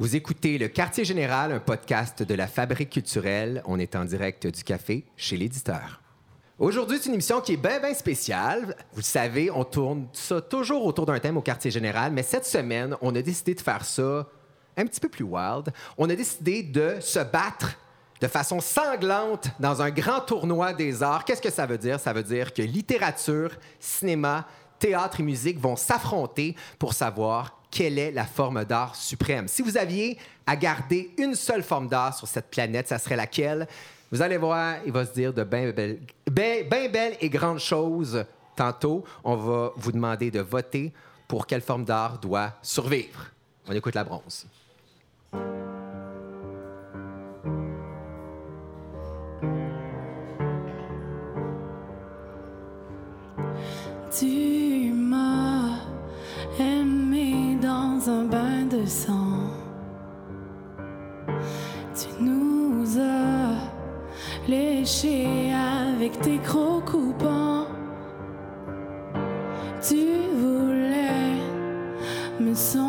Vous écoutez Le Quartier Général, un podcast de la Fabrique culturelle. On est en direct du café chez l'éditeur. Aujourd'hui, c'est une émission qui est bien, bien spéciale. Vous savez, on tourne ça toujours autour d'un thème au Quartier Général, mais cette semaine, on a décidé de faire ça un petit peu plus wild. On a décidé de se battre de façon sanglante dans un grand tournoi des arts. Qu'est-ce que ça veut dire? Ça veut dire que littérature, cinéma, théâtre et musique vont s'affronter pour savoir quelle est la forme d'art suprême. Si vous aviez à garder une seule forme d'art sur cette planète, ça serait laquelle? Vous allez voir, il va se dire de bien belles, et grandes choses tantôt. On va vous demander de voter pour quelle forme d'art doit survivre. On écoute la bronze. Un bain de sang. Tu nous as léchés avec tes crocs coupants. Tu voulais me sombrer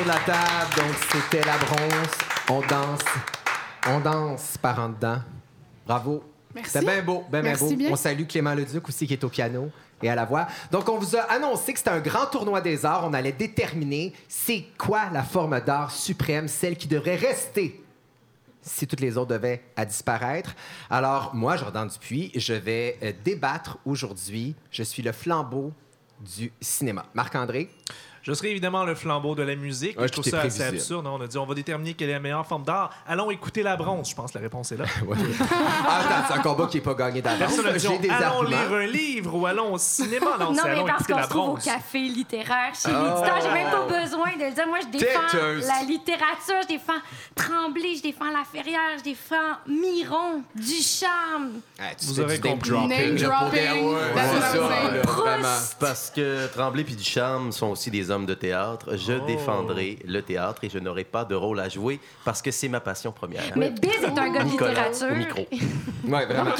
autour de la table. Donc, c'était la bronze. On danse. On danse par en dedans. Bravo. Merci. C'était bien beau, bien, bien Merci beau. bien. On salue Clément Leduc aussi qui est au piano et à la voix. Donc, on vous a annoncé que c'était un grand tournoi des arts. On allait déterminer c'est quoi la forme d'art suprême, celle qui devrait rester si toutes les autres devaient à disparaître. Alors, moi, Jordan Dupuis, je vais euh, débattre aujourd'hui. Je suis le flambeau du cinéma. Marc-André, Je serai évidemment le flambeau de la musique. Ouais, je trouve ça assez absurde. On a dit on va déterminer quelle est la meilleure forme d'art. Allons écouter la bronze. Je pense que la réponse est là. Ouais. Ah, attends, c'est un combat qui n'est pas gagné d'avance. Allons arguments. lire un livre ou allons au cinéma. Non, Non, mais parce qu'on se trouve au café littéraire chez Oh. l'éditeur. J'ai même pas besoin de le dire. Moi, je défends la littérature, je défends Tremblay, je défends La Ferrière, je défends Miron, Ducharme. Ah, tu Vous aurez name compris. dropping, Name pour dropping. ouais, ça, là, Proust. Parce que Tremblay puis Ducharme sont aussi des hommes de théâtre. Je Oh. défendrai le théâtre et je n'aurai pas de rôle à jouer parce que c'est ma passion première. Mais Biz est un gars de littérature. micro. Oui, vraiment.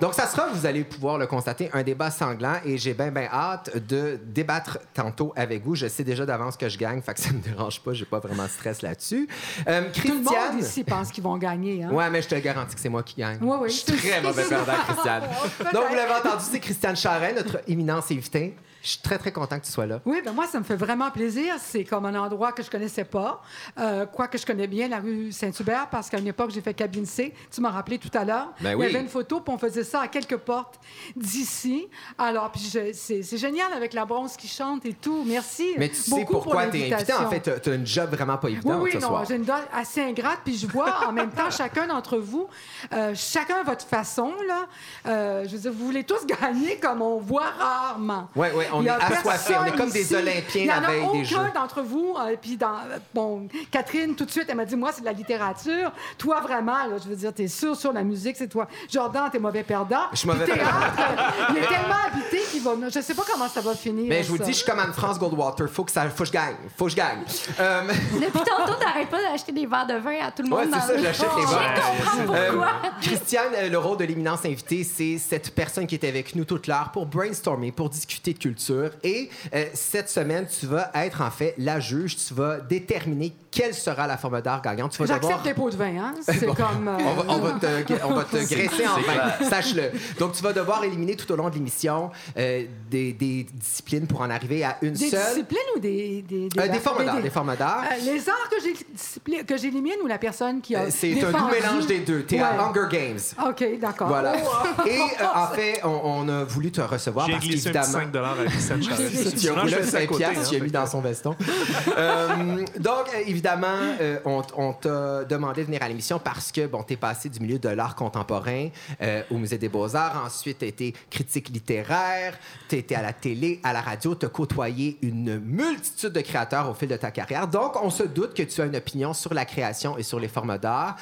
Donc, ça sera, vous allez pouvoir le constater, un débat sanglant et j'ai bien, bien hâte de débattre tantôt avec vous. Je sais déjà d'avance que je gagne, fait que ça me dérange pas, j'ai pas vraiment de stress là-dessus. Euh, Tout le monde Christiane? ici pense qu'ils vont gagner. Hein? Ouais, mais je te garantis que c'est moi qui gagne. Oui, oui. Je suis très mauvais perdant, Christiane. Donc, vous l'avez entendu, c'est Christiane Charret, notre éminence invitée. Je suis très, très content que tu sois là. Oui, ben moi, ça me fait vraiment plaisir. C'est comme un endroit que je connaissais pas. Euh, quoique je connais bien la rue Saint-Hubert, parce qu'à une époque, j'ai fait cabine C. Tu m'as rappelé tout à l'heure. Ben Il oui. y avait une photo, puis on faisait ça à quelques portes d'ici. Alors, puis je- c'est c'est génial avec la bronze qui chante et tout. Merci. Mais tu sais beaucoup pourquoi pour tu es invité. En fait, tu as une job vraiment pas Oui, évidente oui, ce non, soir. j'ai une dose assez ingrate, puis je vois en même temps chacun d'entre vous, euh, chacun à votre façon, là. Euh, je veux dire, vous voulez tous gagner comme on voit rarement. Oui, oui, on Il y est a assoiffés. On est personne comme des ici. Olympiens Il y la en a veille des Jeux. aucun d'entre vous. euh, puis dans, bon, Catherine, tout de suite, elle m'a dit, moi, c'est de la littérature. Toi, vraiment, là, je veux dire, t'es sûr sur la musique, c'est toi. Jordan, t'es mauvais perdant. Je suis mauvais théâtre, euh, il est tellement habité qu'il va... Je sais pas comment ça va finir. Mais je vous ça. dis, je suis comme Anne-France Goldwater. Faut que, ça, faut que je gagne. Faut que je gagne. Euh, Depuis tantôt, t'arrêtes pas d'acheter des verres de vin à tout le monde. Ouais, c'est ça, j'achète les Je verres. Euh, pourquoi. Christiane, euh, le rôle de l'éminence invitée, c'est cette personne qui est avec nous toute l'heure pour brainstormer, pour discuter de culture. Et euh, cette semaine, tu vas être en fait la juge. Tu vas déterminer quelle sera la forme d'art gagnante. Tu vas J'accepte devoir... les pots de vin, hein? C'est comme... euh, On va, on va te, on va te graisser en vin, sache-le. Donc, tu vas devoir éliminer tout au long de l'émission euh, des, des disciplines pour en arriver à une Des seule. disciplines ou des... Des, Euh, des formes d'art, des- des formes d'art. Euh, les arts que j'ai- discipli- que j'élimine ou la personne qui a Euh, C'est un doux mélange des deux. T'es à Ouais. Hunger Games. OK, d'accord. Voilà. Oh, Et euh, en fait, on, on a voulu te recevoir J'ai parce qu'évidemment. 5 dollars à Christiane Charest. Tu as roulé un fais ça à 5 côté, piastres, tu as mis que- dans son veston. Donc, euh, évidemment, euh, on, t'a demandé de venir à l'émission parce que, bon, t'es passé du milieu de l'art contemporain euh, au Musée des Beaux-Arts. Ensuite, t'as été critique littéraire, t'as été à la télé, à la radio, t'as côtoyé une multitude de créateurs au fil de ta carrière. Donc, on se doute que tu as une opinion sur la création et sur les formes d'art.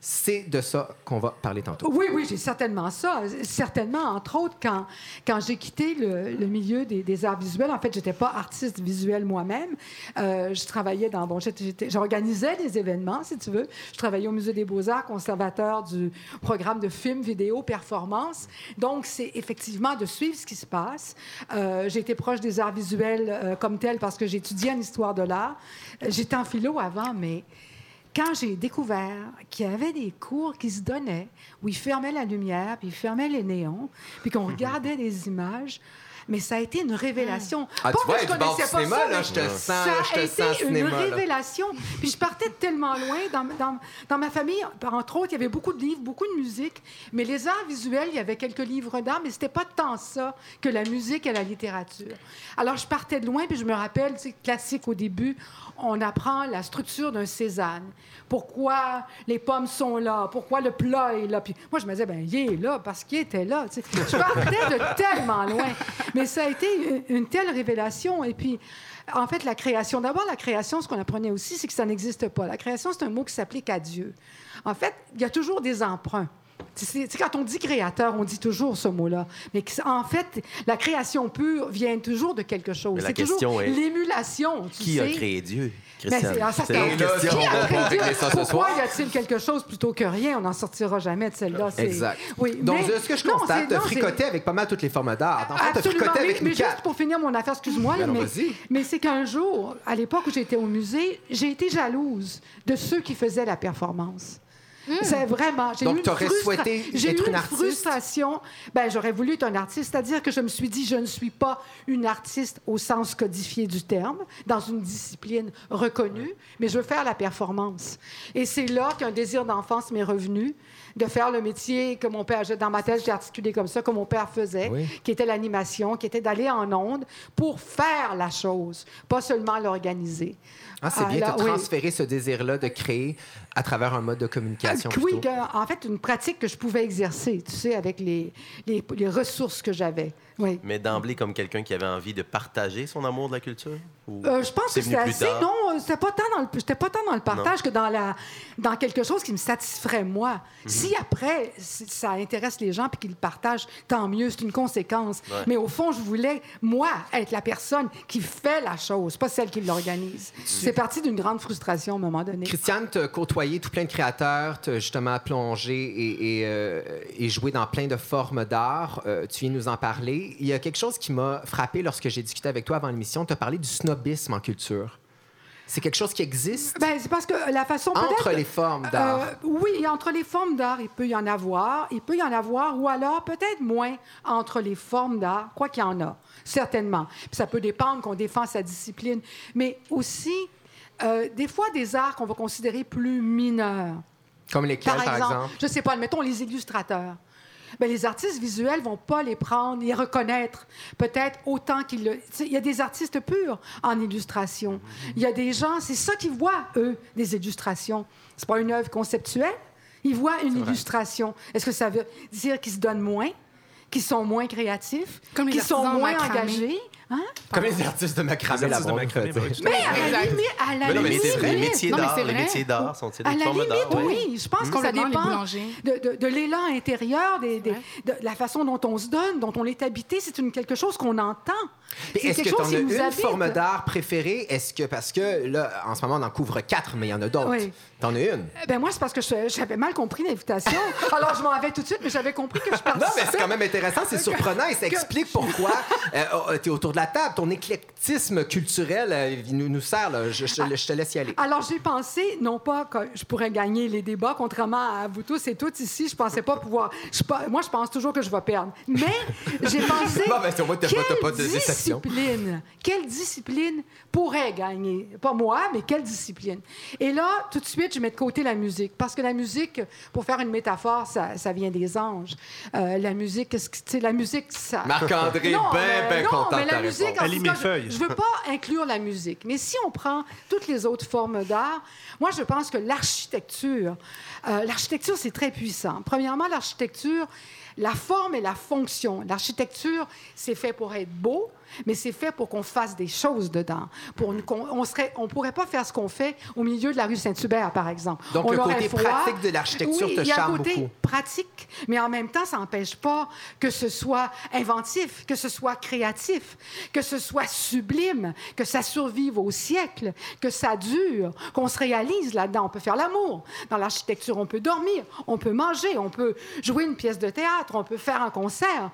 C'est de ça qu'on va parler tantôt. Oui, oui, j'ai certainement ça. Certainement, entre autres, quand, quand j'ai quitté le, milieu des, arts visuels, en fait, j'étais pas artiste visuel moi-même. Euh, je travaillais dans... Bon, j'organisais des événements, si tu veux. Je travaillais au Musée des Beaux-Arts, conservateur du programme de films, vidéo, performance. Donc, c'est effectivement de suivre ce qui se passe. Euh, j'ai été proche des arts visuels euh, comme tel parce que étudié en histoire de l'art. J'étais en philo avant, mais quand j'ai découvert qu'il y avait des cours qui se donnaient où ils fermaient la lumière, puis ils fermaient les néons, puis qu'on regardait des images, mais ça a été une révélation. Ah, Pas tu vois, que je connaissais pas cinéma, ça, là, mais je te sens, ça je a été une cinéma, révélation. Puis je partais de tellement loin. Dans, dans, dans ma famille, entre autres, il y avait beaucoup de livres, beaucoup de musique, mais les arts visuels, il y avait quelques livres d'art, mais c'était pas tant ça que la musique et la littérature. Alors je partais de loin, puis je me rappelle, tu sais, classique au début, on apprend la structure d'un Cézanne. Pourquoi les pommes sont là? Pourquoi le plat est là? Puis moi, je me disais, ben, il est là parce qu'il était là. tu sais. Je partais de tellement loin. Mais ça a été une, une telle révélation. Et puis, en fait, la création. D'abord, la création, ce qu'on apprenait aussi, c'est que ça n'existe pas. La création, c'est un mot qui s'applique à Dieu. En fait, il y a toujours des emprunts. Sais, quand on dit créateur, on dit toujours ce mot-là. Mais en fait, la création pure vient toujours de quelque chose. Mais la C'est toujours question est, l'émulation. Qui a créé Dieu, Mais Christiane? c'est- ah, C'est c'est- là, question. Pourquoi y a-t-il quelque chose plutôt que rien? On n'en sortira jamais de celle-là. C'est- Exact. Oui, Donc, mais- ce que je non, constate, c'est- fricoté avec pas mal toutes les formes d'art. En fait, fricoté Mais, avec mais nous juste pour finir mon affaire, excuse-moi, Ben non, mais, mais c'est qu'un jour, à l'époque où j'étais au musée, j'ai été jalouse de ceux qui faisaient la performance. C'est vraiment. j'ai Donc, t'aurais frustra- souhaité j'ai être eu une une artiste? frustration. Ben, j'aurais voulu être un artiste, c'est-à-dire que je me suis dit, je ne suis pas une artiste au sens codifié du terme, dans une discipline reconnue, mais je veux faire la performance. Et c'est là qu'un désir d'enfance m'est revenu de faire le métier que mon père, dans ma tête, j'ai articulé comme ça, que mon père faisait, Oui. qui était l'animation, qui était d'aller en onde pour faire la chose, pas seulement l'organiser. Ah, c'est bien de oui. transférer ce désir-là de créer à travers un mode de communication. Oui, plutôt. que- en fait, une pratique que je pouvais exercer, tu sais, avec les, les, les ressources que j'avais. Oui. Mais d'emblée, comme quelqu'un qui avait envie de partager son amour de la culture? Ou Euh, je pense c'est que plus assez. tard? Non, euh, c'était pas tant dans le, j'étais pas tant dans le partage que dans la, dans quelque chose qui me satisferait moi. Mhm. Si après si ça intéresse les gens puis qu'ils le partagent, tant mieux. C'est une conséquence. Ouais. Mais au fond, je voulais moi être la personne qui fait la chose, pas celle qui l'organise. C'est parti d'une grande frustration à un moment donné. Christiane, tu as tout plein de créateurs, justement plongé et, et, euh, et joué dans plein de formes d'art. Euh, tu viens nous en parler. Il y a quelque chose qui m'a frappé lorsque j'ai discuté avec toi avant l'émission. Tu as parlé du snobisme en culture. C'est quelque chose qui existe Ben, c'est parce que la façon entre les formes d'art. Euh, oui, entre les formes d'art, il peut y en avoir. Il peut y en avoir, ou alors peut-être moins entre les formes d'art, quoi qu'il y en a, certainement. Puis ça peut dépendre qu'on défend sa discipline, mais aussi euh, des fois des arts qu'on va considérer plus mineurs. Comme lesquels, Par par exemple, exemple? je sais pas, admettons les illustrateurs. Ben, les artistes visuels vont pas les prendre, les reconnaître, peut-être autant qu'ils le. Il y a des artistes purs en illustration. Il y a des gens, c'est ça qu'ils voient, eux, des illustrations. C'est pas une œuvre conceptuelle. Ils voient une illustration. Est-ce que ça veut dire qu'ils se donnent moins, qu'ils sont moins créatifs, qu'ils sont moins macramé. engagés? Hein? Comme les artistes de macramé, Les la artistes de macramé, Mais à la limite, à la Mais non, mais limite, c'est vrai, les métiers d'art, les métiers d'art sont-ils À des la formes limite, d'art? Oui. Je pense que ça dépend de, de- de l'élan intérieur, des- des- Ouais. de la façon dont on se donne, dont on est habité. C'est une, quelque chose qu'on entend. Est-ce que quelque tu en as une habite. forme d'art préférée? Est-ce que, parce que là, en ce moment, on en couvre quatre, mais il y en a d'autres. T'en as une? Eh Ben moi, c'est parce que j'avais mal compris l'invitation. Alors, je m'en vais tout de suite, mais j'avais compris que je Non, mais c'est quand même intéressant, c'est surprenant et ça explique pourquoi tu es autour de la table. Ton éclectisme culturel euh, nous, nous sert. là. Je, je- je te laisse y aller. Alors, j'ai pensé, non pas que je pourrais gagner les débats, contrairement à vous tous et toutes ici, je pensais pas pouvoir... je moi, je pense toujours que je vais perdre. Mais j'ai pensé... Bon, ben, pas- t'as quelle pas de discipline, quelle discipline pourrait gagner? Pas moi, mais quelle discipline? Et là, tout de suite, je mets de côté la musique. Parce que la musique, pour faire une métaphore, ça, ça vient des anges. Euh, la musique, qu'est-ce que... tu sais, la musique, ça... Marc-André, ben, ben non, content mais la musique, en tout cas, je, je veux pas inclure la musique, mais si on prend toutes les autres formes d'art, moi, je pense que l'architecture, euh, l'architecture, c'est très puissant. Premièrement, l'architecture, la forme et la fonction. L'architecture, c'est fait pour être beau, mais c'est fait pour qu'on fasse des choses dedans. Pour une- on serait, on pourrait pas faire ce qu'on fait au milieu de la rue Saint-Hubert, par exemple. Donc, On le côté froid. pratique de l'architecture Oui, te il y a un côté pratique, mais en même temps, ça n'empêche pas que ce soit inventif, que ce soit créatif, que ce soit sublime, que ça survive au siècle, que ça dure, qu'on se réalise là-dedans. On peut faire l'amour. Dans l'architecture, on peut dormir, on peut manger, on peut jouer une pièce de théâtre, on peut faire un concert.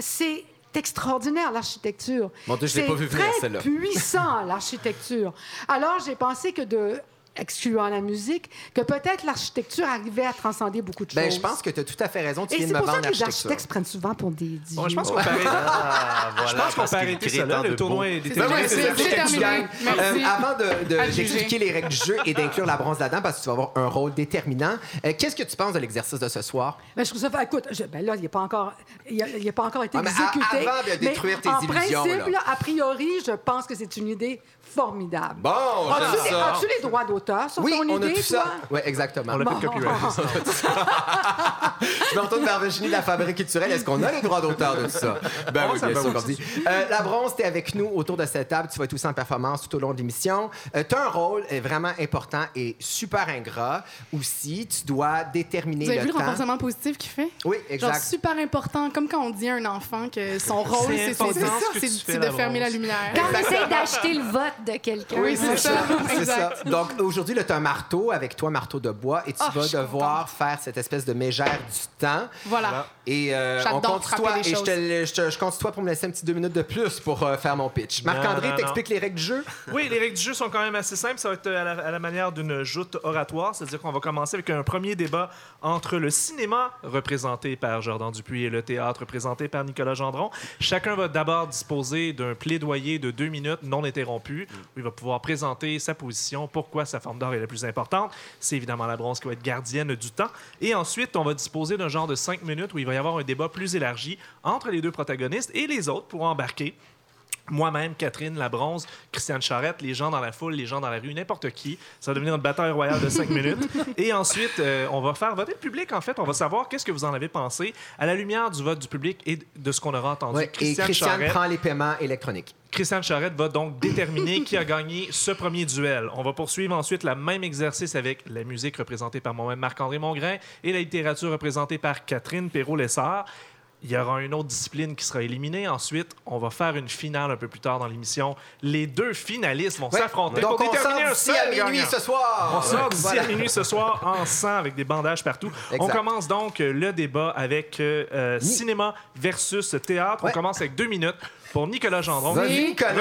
C'est extraordinaire, l'architecture. Mon Dieu, je l'ai C'est pas vu venir, très celle-là. puissant, l'architecture. Alors, j'ai pensé que de excluant la musique, que peut-être l'architecture arrivait à transcender beaucoup de choses. Ben, je pense que tu as tout à fait raison. Tu Et viens de c'est pour ça que les architectes se prennent souvent pour des dieux. Bon, je pense qu'on peut arrêter, Ah, voilà, je pense qu'on peut arrêter ça là. Le tournoi est déterminé. c'est terminé. gagne. Merci. Euh, avant de, de- d'expliquer les règles du jeu et d'inclure la bronze là-dedans, parce que tu vas avoir un rôle déterminant, euh, qu'est-ce que tu penses de l'exercice de ce soir? Ben, je trouve ça. Écoute, je- ben là, il n'a pas encore, il a, il a pas encore été Ah, mais à- exécuté. avant de mais détruire tes en illusions, principe, là. là, a priori, je pense que c'est une idée formidable. Bon, as-tu les droits d'auteur? Sur Oui, ton on a tout toi? ça. Oui, exactement. On l'a Bon. fait de copyright. Je me retourne vers Virginie de la Fabrique culturelle. Est-ce qu'on a les droits d'auteur de tout ça? Ben Oh, oui, ça bien va, sûr qu'on dit. Euh, la bronze, tu es avec nous autour de cette table. Tu vas être aussi en performance tout au long de l'émission. tu as un rôle euh, vraiment important et super ingrat aussi. Tu dois déterminer Vous avez le vu le renforcement positif qu'il fait? Oui, Genre exact. super important, comme quand on dit à un enfant que son rôle, C'est ce de fermer la lumière. Quand on essaie d'acheter le vote de quelqu'un. Oui, c'est ça. C'est ça. Exact. Donc aujourd'hui, tu as un marteau avec toi, marteau de bois, et tu Ah, vas devoir faire cette espèce de mégère du temps. Voilà. Et euh, on compte toi, et je, te, je, te- je compte sur toi pour me laisser un petit deux minutes de plus pour euh, faire mon pitch. Marc-André, t'expliques les règles du jeu? Oui, les règles du jeu sont quand même assez simples. Ça va être à la, à la manière d'une joute oratoire, c'est-à-dire qu'on va commencer avec un premier débat entre le cinéma, représenté par Jordan Dupuis, et le théâtre, représenté par Nicolas Gendron. Chacun va d'abord disposer d'un plaidoyer de deux minutes non interrompu, où il va pouvoir présenter sa position, pourquoi sa forme d'art est la plus importante. C'est évidemment la bronze qui va être gardienne du temps. Et ensuite, on va disposer d'un genre de cinq minutes où il va y avoir un débat plus élargi entre les deux protagonistes et les autres pourront embarquer moi-même, Catherine, la bronze, Christiane Charrette, les gens dans la foule, les gens dans la rue, n'importe qui. Ça va devenir une bataille royale de cinq minutes. Et ensuite, euh, on va faire voter le public, en fait. On va savoir qu'est-ce que vous en avez pensé à la lumière du vote du public et de ce qu'on aura entendu. Ouais, et Christiane Charrette, prend les paiements électroniques. Christiane Charrette va donc déterminer qui a gagné ce premier duel. On va poursuivre ensuite le même exercice avec la musique représentée par moi-même Marc-André Mongrain et la littérature représentée par Catherine Perrault-Lessard. Il y aura une autre discipline qui sera éliminée. Ensuite, on va faire une finale un peu plus tard dans l'émission. Les deux finalistes vont s'affronter pour on déterminer un seul à minuit gagnant. ce soir. On sort d'ici Voilà. à minuit ce soir en sang avec des bandages partout. Exact. On commence donc le débat avec euh, euh, cinéma versus théâtre. Ouais. On commence avec deux minutes pour Nicolas Gendron. Oui. Nicolas,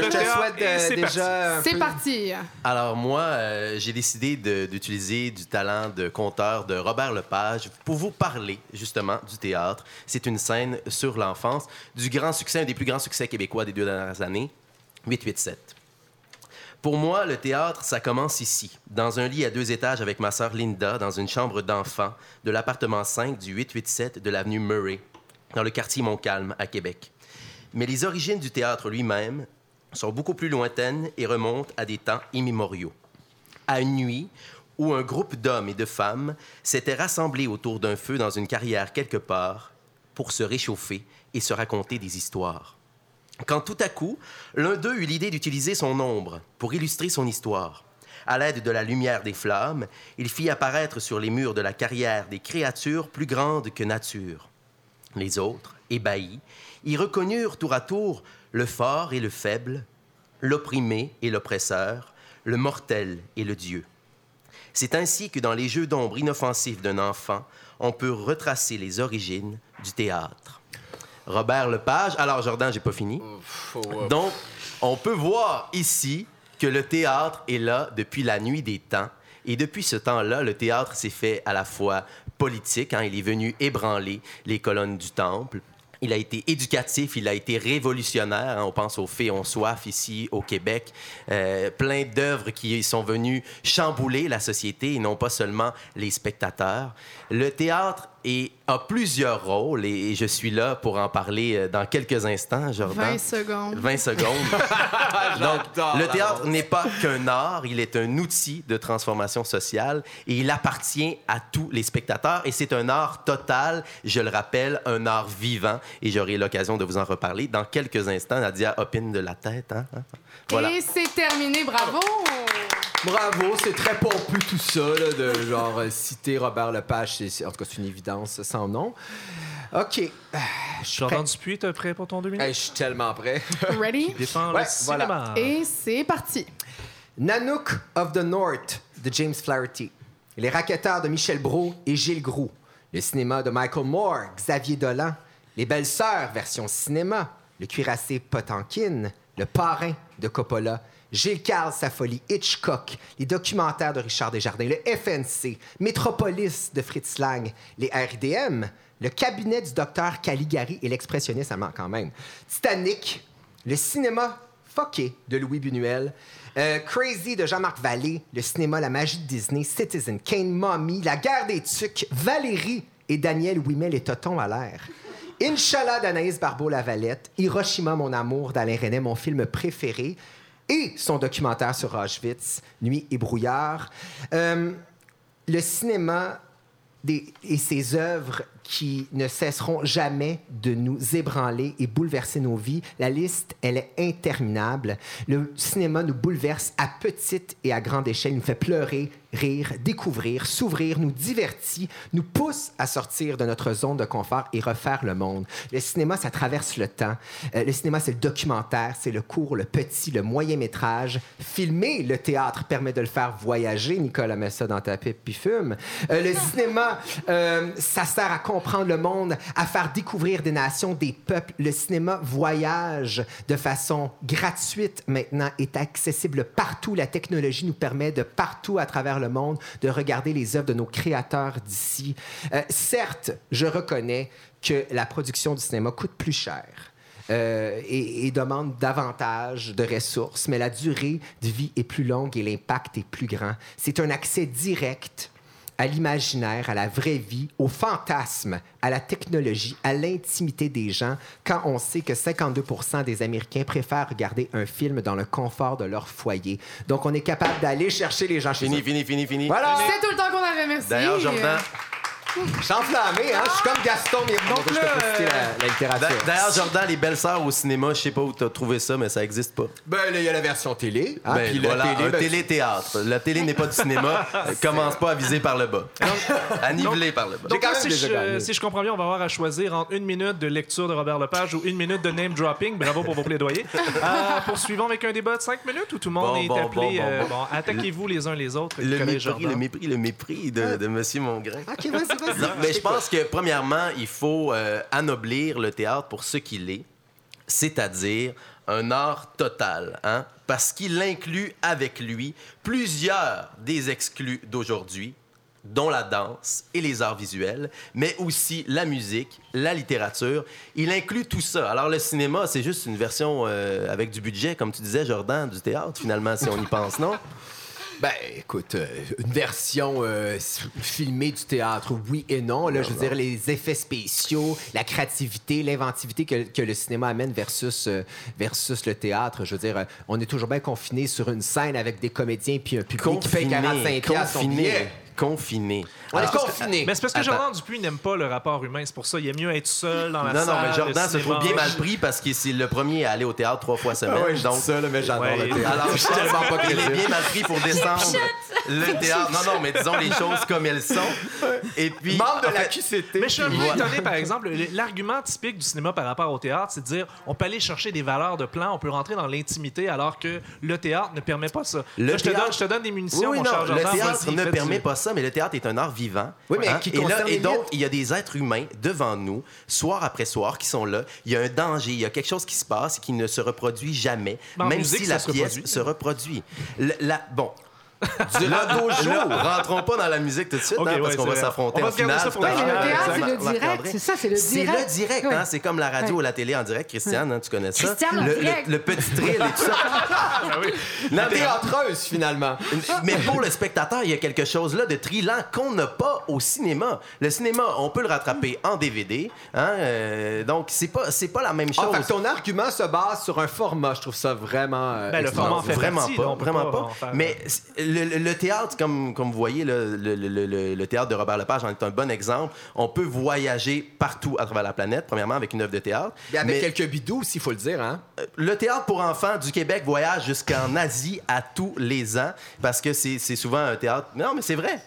je, je te souhaite euh, c'est déjà un C'est peu- parti. Alors moi, euh, j'ai décidé de- d'utiliser du talent de conteur de Robert Lepage pour vous parler justement du théâtre. C'est une scène sur l'enfance, du grand succès, un des plus grands succès québécois des deux dernières années, 887. Pour moi, le théâtre, ça commence ici, dans un lit à deux étages avec ma sœur Linda, dans une chambre d'enfant de l'appartement 5 du 887 de l'avenue Murray, dans le quartier Montcalm à Québec. Mais les origines du théâtre lui-même sont beaucoup plus lointaines et remontent à des temps immémoriaux. À une nuit où un groupe d'hommes et de femmes s'était rassemblés autour d'un feu dans une carrière quelque part pour se réchauffer et se raconter des histoires. Quand tout à coup, l'un d'eux eut l'idée d'utiliser son ombre pour illustrer son histoire. À l'aide de la lumière des flammes, il fit apparaître sur les murs de la carrière des créatures plus grandes que nature. Les autres, ébahis, y reconnurent tour à tour le fort et le faible, l'opprimé et l'oppresseur, le mortel et le Dieu. C'est ainsi que dans les jeux d'ombre inoffensifs d'un enfant, on peut retracer les origines du théâtre. Robert Lepage, alors Jordan, j'ai pas fini. Donc, on peut voir ici que le théâtre est là depuis la nuit des temps. Et depuis ce temps-là, le théâtre s'est fait à la fois politique, hein, il est venu ébranler les colonnes du temple. Il a été éducatif, il a été révolutionnaire. hein. on pense aux Fées ont soif ici au Québec. Euh, plein d'œuvres qui sont venues chambouler la société et non pas seulement les spectateurs. Le théâtre est- a plusieurs rôles et je suis là pour en parler euh, dans quelques instants, Jordan. 20 secondes. 20 secondes. Donc, le théâtre n'est pas qu'un art, il est un outil de transformation sociale et il appartient à tous les spectateurs et c'est un art total, je le rappelle, un art vivant et j'aurai l'occasion de vous en reparler dans quelques instants. Nadia opine de la tête. Hein? Voilà. Et c'est terminé, bravo! Bravo, c'est très pompeux tout ça, là, de genre euh, citer Robert Lepage. c'est- En tout cas, c'est une évidence sans nom. OK. Je suis prêt. Jordan Dupuis, t'es prêt pour ton deux minutes? Hey, je suis tellement prêt. Ready? Défends Ouais, le cinéma. Et c'est parti. Nanook of the North de James Flaherty. Les raquetteurs de Michel Brault et Gilles Groux. Le cinéma de Michael Moore, Xavier Dolan. Les Belles Sœurs, version cinéma. Le cuirassé Potankin. Le parrain de Coppola. Gilles Carle, sa folie, Hitchcock, les documentaires de Richard Desjardins, le FNC, Métropolis de Fritz Lang, les RDM, le cabinet du docteur Caligari et l'expressionniste allemand quand même, Titanic, le cinéma fucké de Louis Buñuel, euh, Crazy de Jean-Marc Vallée, le cinéma La magie de Disney, Citizen Kane, Mommy, La guerre des tucs, Valérie et Daniel Ouimet les totons à l'air. Inch'Allah d'Anaïs Barbeau-Lavalette, Hiroshima, mon amour d'Alain René, mon film préféré, et son documentaire sur Auschwitz, Nuit et brouillard. Euh, le cinéma et ses œuvres qui ne cesseront jamais de nous ébranler et bouleverser nos vies. La liste, elle est interminable. Le cinéma nous bouleverse à petite et à grande échelle. Il nous fait pleurer rire, découvrir, s'ouvrir, nous divertit, nous pousse à sortir de notre zone de confort et refaire le monde. Le cinéma, ça traverse le temps. Euh, le cinéma, c'est le documentaire, c'est le court, le petit, le moyen métrage. Filmer le théâtre permet de le faire voyager. Nicolas, mets ça dans ta pipe puis fume. Euh, le cinéma, euh, ça sert à comprendre le monde, à faire découvrir des nations, des peuples. Le cinéma voyage de façon gratuite maintenant, est accessible partout. La technologie nous permet de partout à travers le monde de regarder les œuvres de nos créateurs d'ici. Euh, certes, je reconnais que la production du cinéma coûte plus cher. euh, et, et demande davantage de ressources, mais la durée de vie est plus longue et l'impact est plus grand. C'est un accès direct à l'imaginaire, à la vraie vie, au fantasme, à la technologie, à l'intimité des gens, quand on sait que 52 des Américains préfèrent regarder un film dans le confort de leur foyer. Donc, on est capable d'aller chercher les gens chez Fini, eux. fini, fini, fini. Voilà! C'est tout le temps qu'on avait, merci. D'ailleurs, Jordan, Je suis enflammé, hein? Je suis comme Gaston, mais donc je peux citer la, la littérature. d'a- d'ailleurs, Jordan, les belles sœurs au cinéma, je sais pas où t'as trouvé ça, mais ça existe pas. Ben, là, il y a la version télé. hein, Ben, puis la voilà, télé, un ben, télé-théâtre. La télé n'est pas du cinéma. Commence pas à viser par le bas. à niveler par le bas. J'ai Donc quand là, même si, je, gagné. si je comprends bien, on va avoir à choisir entre une minute de lecture de Robert Lepage ou une minute de name dropping. Bravo pour vos plaidoyers. Euh, poursuivons avec un débat de cinq minutes où tout le monde Bon, est bon, appelé. bon, bon, euh, bon. bon, attaquez-vous les uns les autres. Le mépris, le mépris, le mépris de, de Monsieur Mongrain. OK, vas-y, vas-y. Non, mais je pense que, premièrement, il faut euh, anoblir le théâtre pour ce qu'il est, c'est-à-dire un art total, hein? parce qu'il inclut avec lui plusieurs des exclus d'aujourd'hui, dont la danse et les arts visuels, mais aussi la musique, la littérature. Il inclut tout ça. Alors le cinéma, c'est juste une version euh, avec du budget, comme tu disais, Jordan, du théâtre, finalement, si on y pense, non? Ben, écoute, euh, une version euh, filmée du théâtre, oui et non. Là, je veux dire, les effets spéciaux, la créativité, l'inventivité que, que le cinéma amène versus, euh, versus le théâtre. Je veux dire, on est toujours bien confiné sur une scène avec des comédiens puis un public qui paye 45 piastres son confiné. Confiné. On est Alors, confiné. Mais c'est parce que Attends. Jordan Dupuis n'aime pas le rapport humain. C'est pour ça il est mieux être seul dans la Non, salle. non, mais Jordan le se trouve bien mal pris parce que c'est le premier à aller au théâtre trois fois semaine. Ouais, je donc, là, mais j'adore Ouais. le théâtre. alors, je suis tellement pas il est bien mal pris pour descendre le théâtre. Non, non, mais disons les choses comme elles sont. Et puis, Membre de en la QCT. Mais je suis un peu Voilà. étonné, par exemple, l'argument typique du cinéma par rapport au théâtre, c'est de dire on peut aller chercher des valeurs de plan, on peut rentrer dans l'intimité, alors que le théâtre ne permet pas ça. Le Là, je, te théâtre- donne, je te donne des munitions, Oui, mon cher le Jordan. théâtre vas-y, ne permet pas ça, mais le théâtre est un art vivant. hein. Oui, mais qui et, là, et donc, il y a des êtres humains devant nous, soir après soir, qui sont là. Il y a un danger, il y a quelque chose qui se passe et qui ne se reproduit jamais, même si la se pièce reproduit. se reproduit. Le- la- bon. Durant nos jours. Là, rentrons pas dans la musique tout de suite, Ok, hein, parce ouais, qu'on c'est va s'affronter en finale. ça pour la le théâtre, c'est le direct. C'est ça, c'est le C'est direct. le direct, Oui. hein? c'est comme la radio ou la télé en direct, Christiane, hein, tu connais ça? Christiane le, direct. le- le petit thrill et tout ça. Mais, Théâtreuse, finalement. mais pour le spectateur, il y a quelque chose là de trillant qu'on n'a pas au cinéma. Le cinéma, on peut le rattraper en DVD, hein, euh, donc c'est pas c'est pas la même Ah, chose. fait que ton argument se base sur un format. Je trouve ça vraiment. euh, Ben, le format fait vraiment partie, pas, vraiment pas Mais c- le, théâtre, comme, comme vous voyez, le, le- le- le- le théâtre de Robert Lepage en est un bon exemple. On peut voyager partout à travers la planète, premièrement avec une œuvre de théâtre. Et avec Mais, quelques bidous aussi, il faut le dire. Hein? euh, le théâtre pour enfants du Québec voyage jusqu'en Asie à tous les ans parce que c'est souvent un théâtre. Non, mais c'est vrai.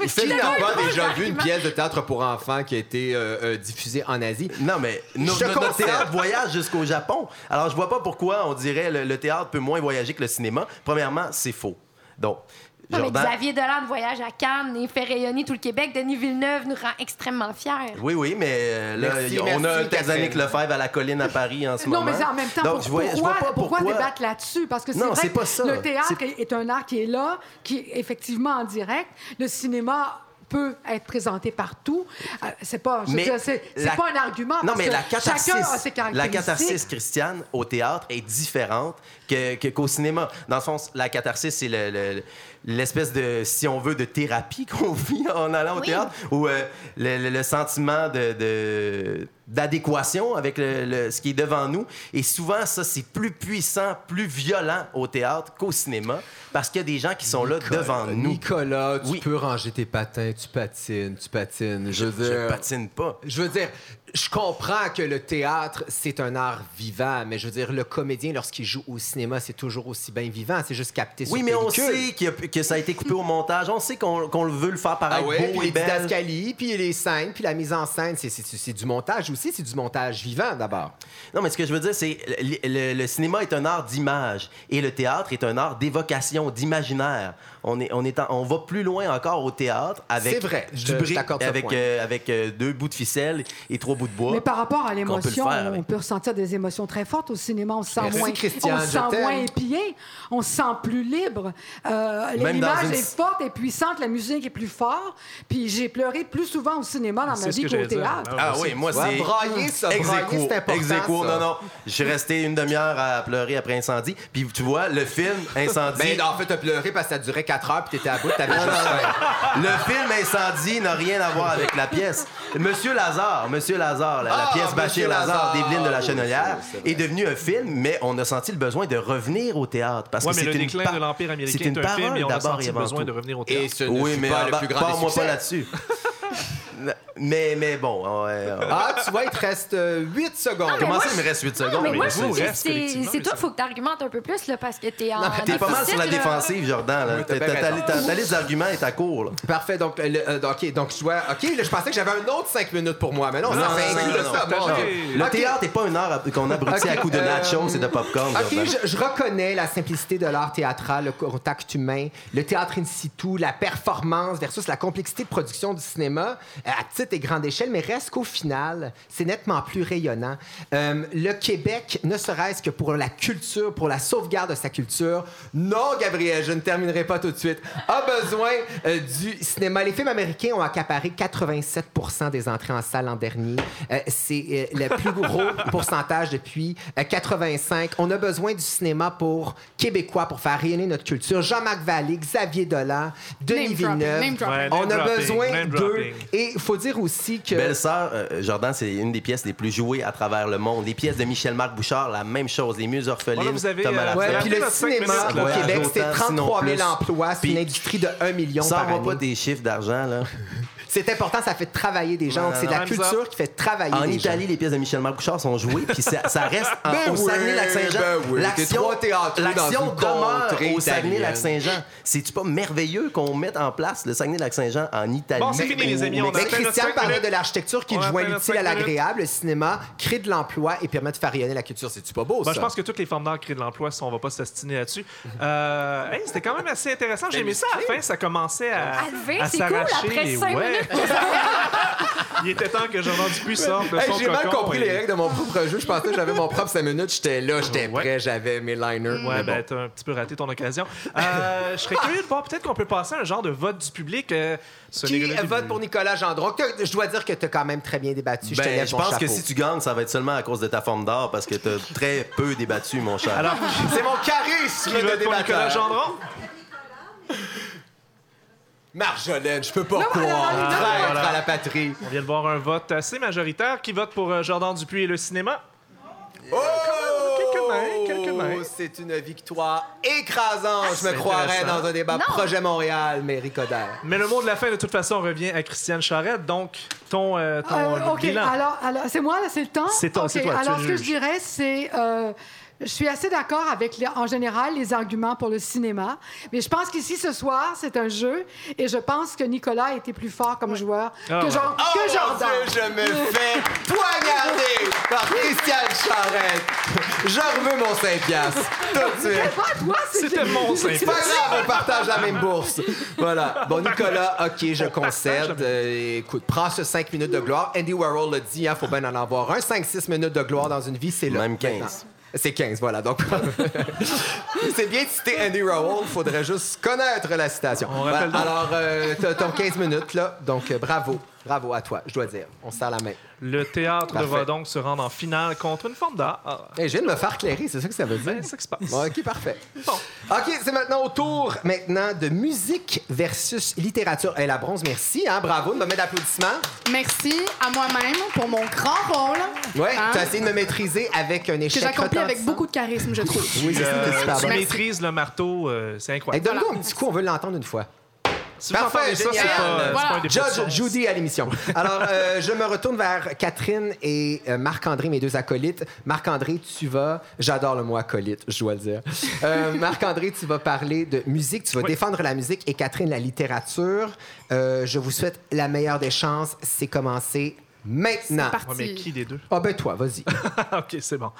Il le n'a tour. pas déjà vu une pièce de théâtre pour enfants qui a été euh, euh, diffusée en Asie? Non, mais no- no- notre théâtre voyage jusqu'au Japon. Alors, je vois pas pourquoi on dirait le, le théâtre peut moins voyager que le cinéma. Premièrement, c'est faux. Donc, Non, mais Jordan. Xavier Dolan voyage à Cannes et fait rayonner tout le Québec. Denis Villeneuve nous rend extrêmement fiers. Oui, oui, mais euh, là, Merci, on merci, a un Tazanic. Lefebvre à la colline à Paris en ce Non, moment. mais en même temps, Donc, pour- je vois, je pourquoi, vois pas pourquoi pourquoi. débattre là-dessus? Parce que c'est Non, vrai pas ça. le théâtre est... est un art qui est là, qui est effectivement en direct. Le cinéma peut être présenté partout. Euh, c'est pas, je veux Mais dire, c'est, c'est la- pas un argument. Non, parce mais que la catharsis, chacun a ses la caractéristiques. catharsis christiane au théâtre est différente que, que- qu'au cinéma. Dans le fond, la catharsis, c'est le- le- l'espèce de, si on veut, de thérapie qu'on vit en allant au théâtre, ou euh, le, le- le sentiment de, de- d'adéquation avec le- le- ce qui est devant nous. Et souvent, ça, c'est plus puissant, plus violent au théâtre qu'au cinéma, parce qu'il y a des gens qui sont là devant nous. Nicolas, tu Oui. peux ranger tes patins, tu patines, tu patines. Je veux Je dire. patine pas. Je veux dire, je comprends que le théâtre, c'est un art vivant, mais je veux dire, le comédien, lorsqu'il joue au cinéma, c'est toujours aussi bien vivant. C'est juste capté sur Oui, mais on sait a- que ça a été coupé au montage. On sait qu'on veut le faire Ah paraître ouais, beau puis et les didascalies, puis les scènes, puis la mise en scène, c'est- du montage aussi, c'est du montage vivant d'abord. Non, mais ce que je veux dire, c'est le, le- le cinéma est un art d'image et le théâtre est un art d'évocation, d'imaginaire. On est, on est, en- on va plus loin encore au théâtre avec vrai, je du je t'accorde ce avec euh, avec euh, deux bouts de ficelle et trois bouts de bois. Mais par rapport à l'émotion, avec. on peut ressentir des émotions très fortes au cinéma. On se sent Merci, moins, Christiane, on se sent t'aime. moins épié, on se sent plus libre. Euh, L'image une- est forte et puissante, la musique est plus forte. Puis j'ai pleuré plus souvent au cinéma dans ma vie que qu'au théâtre. Ah oui, moi c'est brailler ça, c'est important. ex aequo. ça. Non, non. Je suis resté une demi-heure à pleurer après incendie. Puis tu vois, le film Incendie. Ben, en fait, t'as pleuré parce que ça durait 4 heures, puis t'étais à bout, t'avais. Le film Incendie n'a rien à voir avec la pièce. Monsieur Lazare, Monsieur Lazare, la, la Ah, pièce Bachir Lazare d'Evelyne de la Chenelière est devenu un film, mais on a senti le besoin de revenir au théâtre parce Ouais, que mais c'est le une déclin par- de l'Empire c'est américain une est un film parole et on a d'abord senti et le besoin tout. de revenir au Et théâtre. ce ne Oui, mais pas le plus grand succès. pas là-dessus. mais, mais bon, ouais, ouais. Ah, tu vois, il te reste 8 secondes. mais Comment moi, ça, il me reste 8 secondes? mais oui, moi, vous, je trouve que reste c'est mais toi, il faut que tu argumentes un peu plus, là, parce que t'es en. Non, mais T'es pas mal sur la défensive, Jordan. là. t'as Ta, liste d'arguments est à court. là. Parfait, donc, euh, le- euh, OK, donc je vois. OK, là, je pensais que j'avais un autre 5 minutes pour moi, mais non, Non, ça non, fait non, inclus non, de non, ça. non. Bon, Partagez. OK. Le théâtre n'est pas une heure qu'on abrutit à coups de euh, nachos et de popcorn. OK, je, reconnais la simplicité de l'art théâtral, le contact humain, le théâtre in situ, la performance versus la complexité de production du cinéma euh, à petite et grande échelle, mais reste qu'au final, c'est nettement plus rayonnant. Euh, le Québec, ne serait-ce que pour la culture, pour la sauvegarde de sa culture, non, Gabriel, je ne terminerai pas tout de suite, a besoin euh, du cinéma. Les films américains ont accaparé 87 des entrées en salle l'an dernier. Euh, c'est euh, le plus gros pourcentage depuis euh, 85. On a besoin du cinéma pour québécois, pour faire rayonner notre culture. Jean-Marc Vallée, Xavier Dolan, Denis Name dropping, Villeneuve. name dropping. Ouais, On a dropping, besoin d'eux. Et faut dire aussi que... Belle-sœur, euh, Jordan, c'est une des pièces les plus jouées à travers le monde. Les pièces de Michel-Marc Bouchard, la même chose. Les Muses orphelines, Voilà, vous avez, Thomas euh. Ouais, puis le cinéma au Ouais, Québec, c'est autant, 33 000 sinon plus. emplois. C'est une industrie de 1 million par Sors-moi pas des chiffres d'argent, là. C'est important, ça fait travailler des gens. C'est de la culture qui fait travailler En des Italie, gens. les pièces de Michel-Marc Bouchard sont jouées, puis ça, ça reste en- Ben au oui, Saguenay-Lac-Saint-Jean. ben oui. L'action demeure au. Saguenay-Lac-Saint-Jean. C'est-tu pas merveilleux qu'on mette en place le Saguenay-Lac-Saint-Jean en Italie? Bon, c'est fini, les amis, on Mais Christian parlait de l'architecture qui joint l'utile à l'agréable. Le cinéma crée de l'emploi et permet de faire rayonner la culture. C'est-tu pas beau, Bon, ça? je pense que toutes les formes d'art créent de l'emploi, si on va pas s'astiner là-dessus. Euh, C'était quand même assez intéressant. J'ai aimé ça à la fin. Ça commençait à, À lever, à c'est cool, s'arracher. après cinq Ouais. minutes. Il était temps que Jean Dupuis sorte de Hey, son J'ai mal compris et- les règles de mon propre jeu. Je pensais que j'avais mon propre 5 minutes. J'étais là, j'étais Ouais. prêt, j'avais mes liners. Ouais, ben, bon. t'as un petit peu raté ton occasion. Euh, je serais curieux de voir, peut-être qu'on peut passer à un genre de vote du public. euh, ce Qui négolet- vote pour Nicolas Gendron? Je dois dire que tu as quand même très bien débattu. je te Ben, lève je mon pense que si tu gagnes, ça va être seulement à cause de ta forme d'art parce que t'as très peu débattu, mon cher. Alors, C'est mon charisme qui de vote pour Nicolas. Gendron? Marjolaine, je peux pas croire. Traître à la patrie. On vient de voir un vote assez majoritaire. Qui vote pour euh, Jordan Dupuis et le cinéma? Oh! quelques mains, quelques mains. C'est une victoire écrasante. je me croirais dans un débat Non. Projet Montréal, Mairie Coderre. Mais le mot de la fin, de toute façon, revient à Christiane Charette. Donc, ton, euh, ton Euh, OK, bilan. alors, alors c'est moi, là, c'est le temps? C'est toi, OK, c'est toi, Alors, ce que je dirais, c'est... euh, je suis assez d'accord avec, les- en général, les arguments pour le cinéma. Mais je pense qu'ici, ce soir, c'est un jeu. Et je pense que Nicolas a été plus fort comme joueur Ah, que, ouais. Jean- Oh que mon Jordan. Dieu, je me fais poignarder. Je veux mon 5 piastres. Tout de suite. C'est pas toi, c'est C'était mon C'est simple. pas grave, on partage la même bourse. Voilà. Bon, Nicolas, OK, je concède. Euh, écoute, prends ce 5 minutes de gloire. Andy Warhol l'a dit, il faut bien en avoir un. 5-6 minutes de gloire dans une vie, c'est là. Même 15. Maintenant. C'est 15, voilà. Donc, c'est bien de citer Andy Warhol. Il faudrait juste connaître la citation. On rappelle Voilà. Alors, euh, t'as ton 15 minutes, là. Donc, euh, bravo. Bravo à toi, je dois dire. On se serre la main. Le théâtre Parfait. devra donc se rendre en finale contre une forme d'art. Ah, Hey, je viens de me faire clairer, c'est ça que ça veut dire. ben, c'est ça qui se passe. Bon, OK, parfait. Bon. OK, c'est maintenant au tour maintenant de musique versus littérature. Et la bronze, merci. Hein, bravo, une moment d'applaudissements. Merci à moi-même pour mon grand rôle. Ouais, Hein? tu as essayé de me maîtriser avec un Que échec j'accomplis avec beaucoup de charisme, je trouve. Oui, c'est Euh, super tu bon. Merci. maîtrises le marteau, euh, c'est Hey, incroyable. Donne-nous un petit coup, on veut l'entendre une fois. Si Parfait, ça, c'est pas, c'est Voilà. pas un Judge. Judy à l'émission. Alors, euh, je me retourne vers Catherine et euh, Marc-André, mes deux acolytes. Marc-André, tu vas... J'adore le mot acolyte, je dois le dire. Euh, Marc-André, tu vas parler de musique, tu vas Oui. défendre la musique et Catherine, la littérature. Euh, je vous souhaite la meilleure des chances. C'est commencé maintenant. parti. Ouais, mais qui des deux? Ah ben toi, vas-y. OK, c'est bon.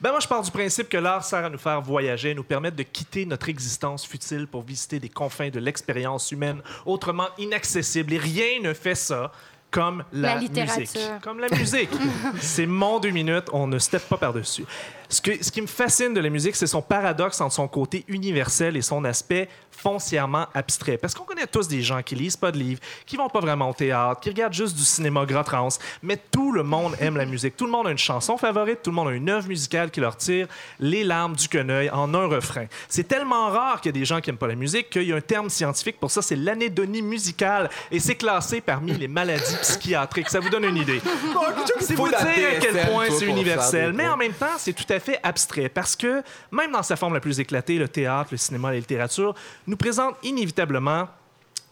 Ben moi, je pars du principe que l'art sert à nous faire voyager, nous permettre de quitter notre existence futile pour visiter des confins de l'expérience humaine autrement inaccessible. Et rien ne fait ça comme la, La littérature. musique. Comme la musique. c'est mon deux minutes, on ne step pas par-dessus. Ce, que, ce qui me fascine de la musique, c'est son paradoxe entre son côté universel et son aspect foncièrement abstrait. Parce qu'on connaît tous des gens qui lisent pas de livres, qui vont pas vraiment au théâtre, qui regardent juste du cinéma gras trans, mais tout le monde aime la musique. Tout le monde a une chanson favorite, tout le monde a une œuvre musicale qui leur tire les larmes du quenouille en un refrain. C'est tellement rare qu'il y a des gens qui aiment pas la musique qu'il y a un terme scientifique pour ça, c'est l'anédonie musicale, et c'est classé parmi les maladies psychiatriques. Ça vous donne une idée. C'est vous Faut dire à quel point c'est universel. Mais en même temps, c'est tout à abstrait parce que même dans sa forme la plus éclatée, le théâtre, le cinéma, la littérature nous présente inévitablement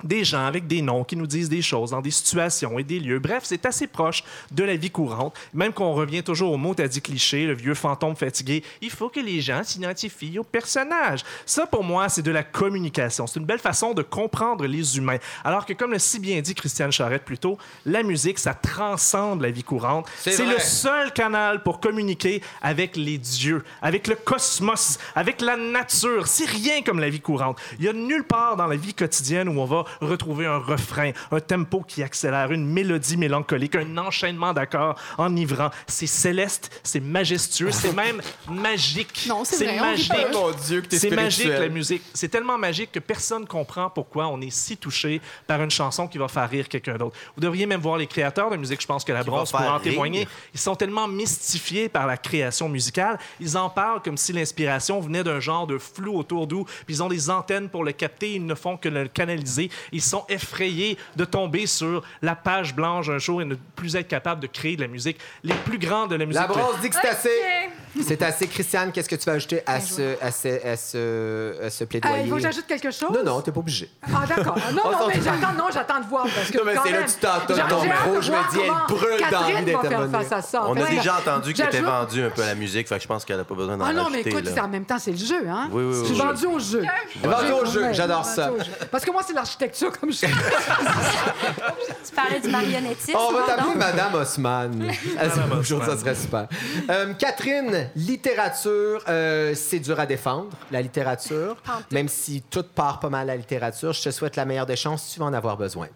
des gens avec des noms qui nous disent des choses dans des situations et des lieux. Bref, c'est assez proche de la vie courante. Même qu'on revient toujours au mot à dit cliché, le vieux fantôme fatigué. Il faut que les gens s'identifient au personnage. Ça, pour moi, c'est de la communication. C'est une belle façon de comprendre les humains. Alors que, comme l'a si bien dit Christiane Charette plus tôt, la musique, ça transcende la vie courante. C'est le seul canal pour communiquer avec les dieux, avec le cosmos, avec la nature. C'est rien comme la vie courante. Il y a nulle part dans la vie quotidienne où on va retrouver un refrain, un tempo qui accélère, une mélodie mélancolique, un enchaînement d'accords enivrant. C'est céleste, c'est majestueux, c'est même magique. Non, c'est vrai, magique. Oh mon Dieu, que t'es C'est magique la musique. C'est tellement magique que personne comprend pourquoi on est si touché par une chanson qui va faire rire quelqu'un d'autre. Vous devriez même voir les créateurs de musique. Je pense que la Qui bronze faire en témoigner. rire. Ils sont tellement mystifiés par la création musicale. Ils en parlent comme si l'inspiration venait d'un genre de flou autour d'eux. Puis ils ont des antennes pour le capter. Ils ne font que le canaliser. Ils sont effrayés de tomber sur la page blanche un jour et ne plus être capables de créer de la musique. Les plus grands de la musique. La bronze dit que c'est assez. Ok. C'est assez. Christiane, qu'est-ce que tu vas ajouter à ce, à ce, à ce, à ce Euh, plaidoyer? il faut que j'ajoute quelque chose? Non, non, t'es pas obligé. Ah, d'accord. Non, On non, mais j'attends, non, j'attends de voir. Parce que Non, mais quand c'est là que tu t'entonnes j'ai- ton micro, je me dis, elle brûle d'envie Catherine d'intervenir. On a Ouais. déjà entendu qu'elle était J'ajoute- vendue un peu à la musique, fait que je pense qu'elle n'a pas besoin d'en Ah non, mais écoute, en même temps, c'est le jeu, hein? Oui, oui, oui, Je suis vendu au jeu. Vendu au jeu, j'adore vendu ça. Parce que moi, c'est l'architecture comme je Tu parlais du marionnettisme. On va t'appeler? Madame Osman. Madame Bonjour, ça serait super. Euh, Littérature, euh, c'est dur à défendre, la littérature. Même si tout part pas mal à la littérature, je te souhaite la meilleure des chances, tu vas en avoir besoin.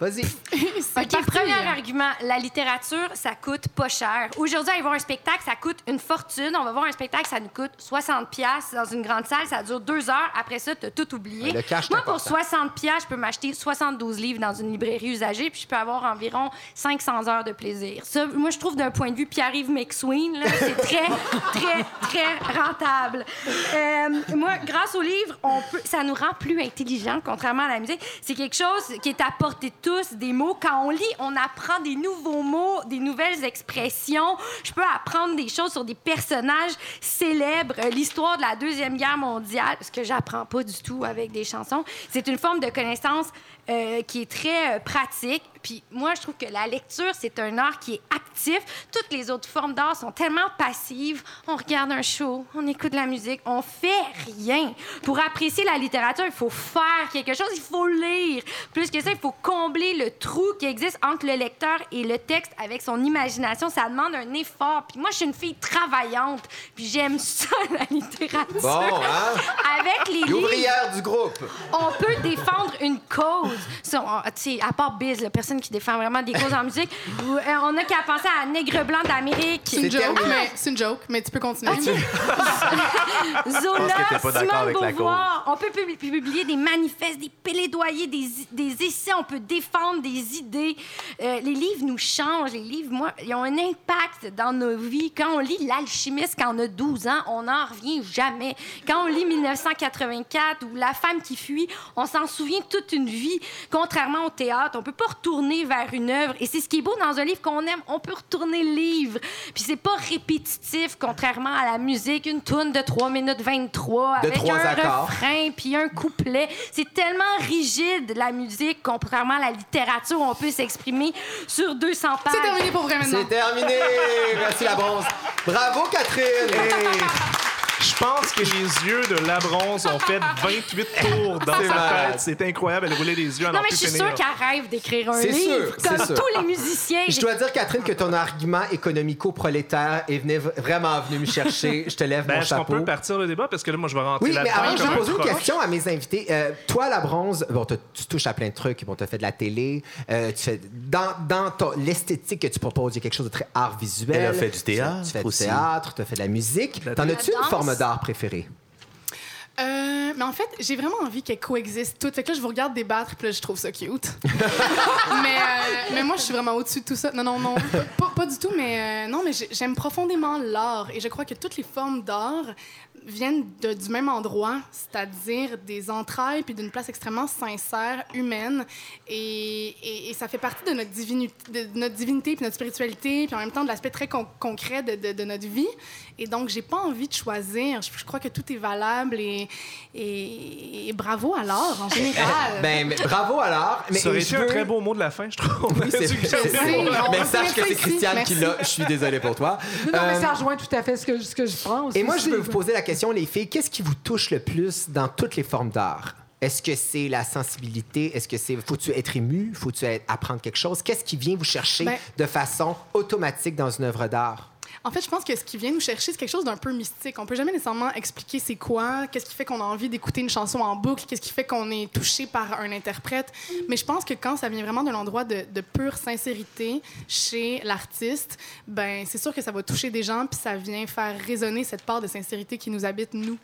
Vas-y. OK, parti. premier argument. La littérature, ça coûte pas cher. Aujourd'hui, aller voir un spectacle, ça coûte une fortune. On va voir un spectacle, ça nous coûte 60 pièces dans une grande salle. Ça dure deux heures. Après ça, tu as tout oublié. Ouais, le cash, c'est Moi, pour important. 60 pièces, je peux m'acheter 72 livres dans une librairie usagée, puis je peux avoir environ 500 heures de plaisir. Ça, moi, je trouve d'un point de vue Pierre-Yves McSween, c'est très, très, très rentable. Euh, moi, grâce au livre, on peut, ça nous rend plus intelligents, contrairement à la musique. C'est quelque chose qui est à portée de des mots. Quand on lit, on apprend des nouveaux mots, des nouvelles expressions. Je peux apprendre des choses sur des personnages célèbres, l'histoire de la Deuxième Guerre mondiale, ce que j'apprends pas du tout avec des chansons. C'est une forme de connaissance euh, qui est très euh, pratique. Puis moi, je trouve que la lecture, c'est un art qui est actif. Toutes les autres formes d'art sont tellement passives. On regarde un show, on écoute de la musique, on fait rien. Pour apprécier la littérature, il faut faire quelque chose, il faut lire. Plus que ça, il faut combler le trou qui existe entre le lecteur et le texte avec son imagination. Ça demande un effort. Puis moi, je suis une fille travaillante, puis j'aime ça, la littérature. Bon, hein? Avec les livres, L'ouvrière du groupe. on peut défendre une cause. Ça, on- tu sais, à part Biz, la personne qui défend vraiment des causes en musique, euh, on n'a qu'à penser à Nègre Blanc d'Amérique, C'est une joke, mais c'est une joke, mais tu peux continuer. Zola, Simone Beauvoir. On peut pub- publier des manifestes, des plaidoyers, des, des essais. On peut défendre défendre des idées. Euh, les livres nous changent. Les livres, moi, ils ont un impact dans nos vies. Quand on lit L'Alchimiste quand on a 12 ans, on n'en revient jamais. Quand on lit 1984 ou La femme qui fuit, on s'en souvient toute une vie. Contrairement au théâtre, on peut pas retourner vers une œuvre. Et c'est ce qui est beau dans un livre qu'on aime. On peut retourner le livre. Puis c'est pas répétitif, contrairement à la musique. Une tourne de 3 minutes 23 De avec un accords. refrain puis un couplet. C'est tellement rigide, la musique, contrairement à la littérature, où on peut s'exprimer sur 200 pages. C'est terminé pour vrai maintenant. C'est terminé. Merci la bronze. Bravo Catherine. Je pense que les yeux de la bronze ont fait 28 tours dans sa malade. tête. C'est incroyable. Elle roulait les yeux à Non, mais je suis sûre qu'elle rêve d'écrire un C'est livre, sûr, c'est comme sûr. tous les musiciens. Je dois dire, Catherine, que ton argument économico-prolétaire est venu- vraiment venu me chercher. Je te lève Ben, mon est-ce qu'on chapeau. peut partir le débat? Parce que là, moi, je vais rentrer Oui, mais là-dedans avant, je comme vais un poser une question à mes invités. Euh, toi, la bronze, bon, t'as- tu touches à plein de trucs. Bon, tu as fait de la télé. euh, tu fais, dans dans ton- l'esthétique que tu proposes, il y a quelque chose de très art visuel. Elle a fait du Tu- théâtre Tu fais aussi. du théâtre, tu as fait de la musique. T'en as-tu une danse. Forme d'art préférée? Euh, mais en fait, j'ai vraiment envie qu'elles coexistent toutes. Fait que je vous regarde débattre, puis là, je trouve ça cute. mais, euh, mais moi, je suis vraiment au-dessus de tout ça. Non, non, non, pas- du tout, mais euh, non, mais j'ai- j'aime profondément l'art. Et je crois que toutes les formes d'art viennent de- du même endroit, c'est-à-dire des entrailles puis d'une place extrêmement sincère, humaine. Et, et- et ça fait partie de notre, divinu- de notre divinité puis notre spiritualité, puis en même temps de l'aspect très con- concret de, de- de notre vie. Et donc, j'ai pas envie de choisir. Je, je crois que tout est valable et, et, et bravo à l'art en général. Ben, mais bravo alors. Mais Ça aurait un très beau mot de la fin, je trouve. Oui, c'est c'est- c'est- Mais sache que c'est ici. Qui l'a. Je suis désolé pour toi. Non, non, mais Euh, ça rejoint tout à fait ce que, ce que je pense. Et moi, je veux vous poser la question, les filles, qu'est-ce qui vous touche le plus dans toutes les formes d'art? Est-ce que c'est la sensibilité? Est-ce que c'est. Faut-tu être ému? Faut-tu apprendre quelque chose? Qu'est-ce qui vient vous chercher Ben- de façon automatique dans une œuvre d'art? En fait, je pense que ce qui vient nous chercher, c'est quelque chose d'un peu mystique. On peut jamais nécessairement expliquer c'est quoi, qu'est-ce qui fait qu'on a envie d'écouter une chanson en boucle, qu'est-ce qui fait qu'on est touché par un interprète. Mais je pense que quand ça vient vraiment de, de pure sincérité chez l'artiste, ben c'est sûr que ça va toucher des gens, puis ça vient faire résonner cette part de sincérité qui nous habite, nous.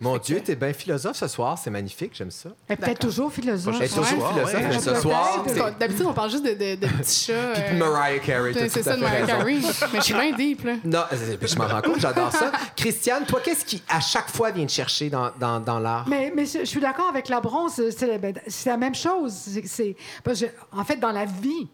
Mon Dieu, t'es bien philosophe ce soir, c'est magnifique, j'aime ça. Elle est peut-être toujours philosophe. Elle est toujours philosophe, mais ce soir, D'habitude, on parle juste de, de- de petits chats. Puis euh, Mariah Carey, c'est tout ça de Mariah. Carey. Mais je suis bien deep, là. Non, je m'en rends compte, j'adore ça. Christiane, toi, qu'est-ce qui, à chaque fois, vient te chercher dans, dans, dans l'art? Mais, mais je je suis d'accord avec la bronze, c'est ben, c'est la même chose. C'est- c'est- parce que, en fait, dans la vie,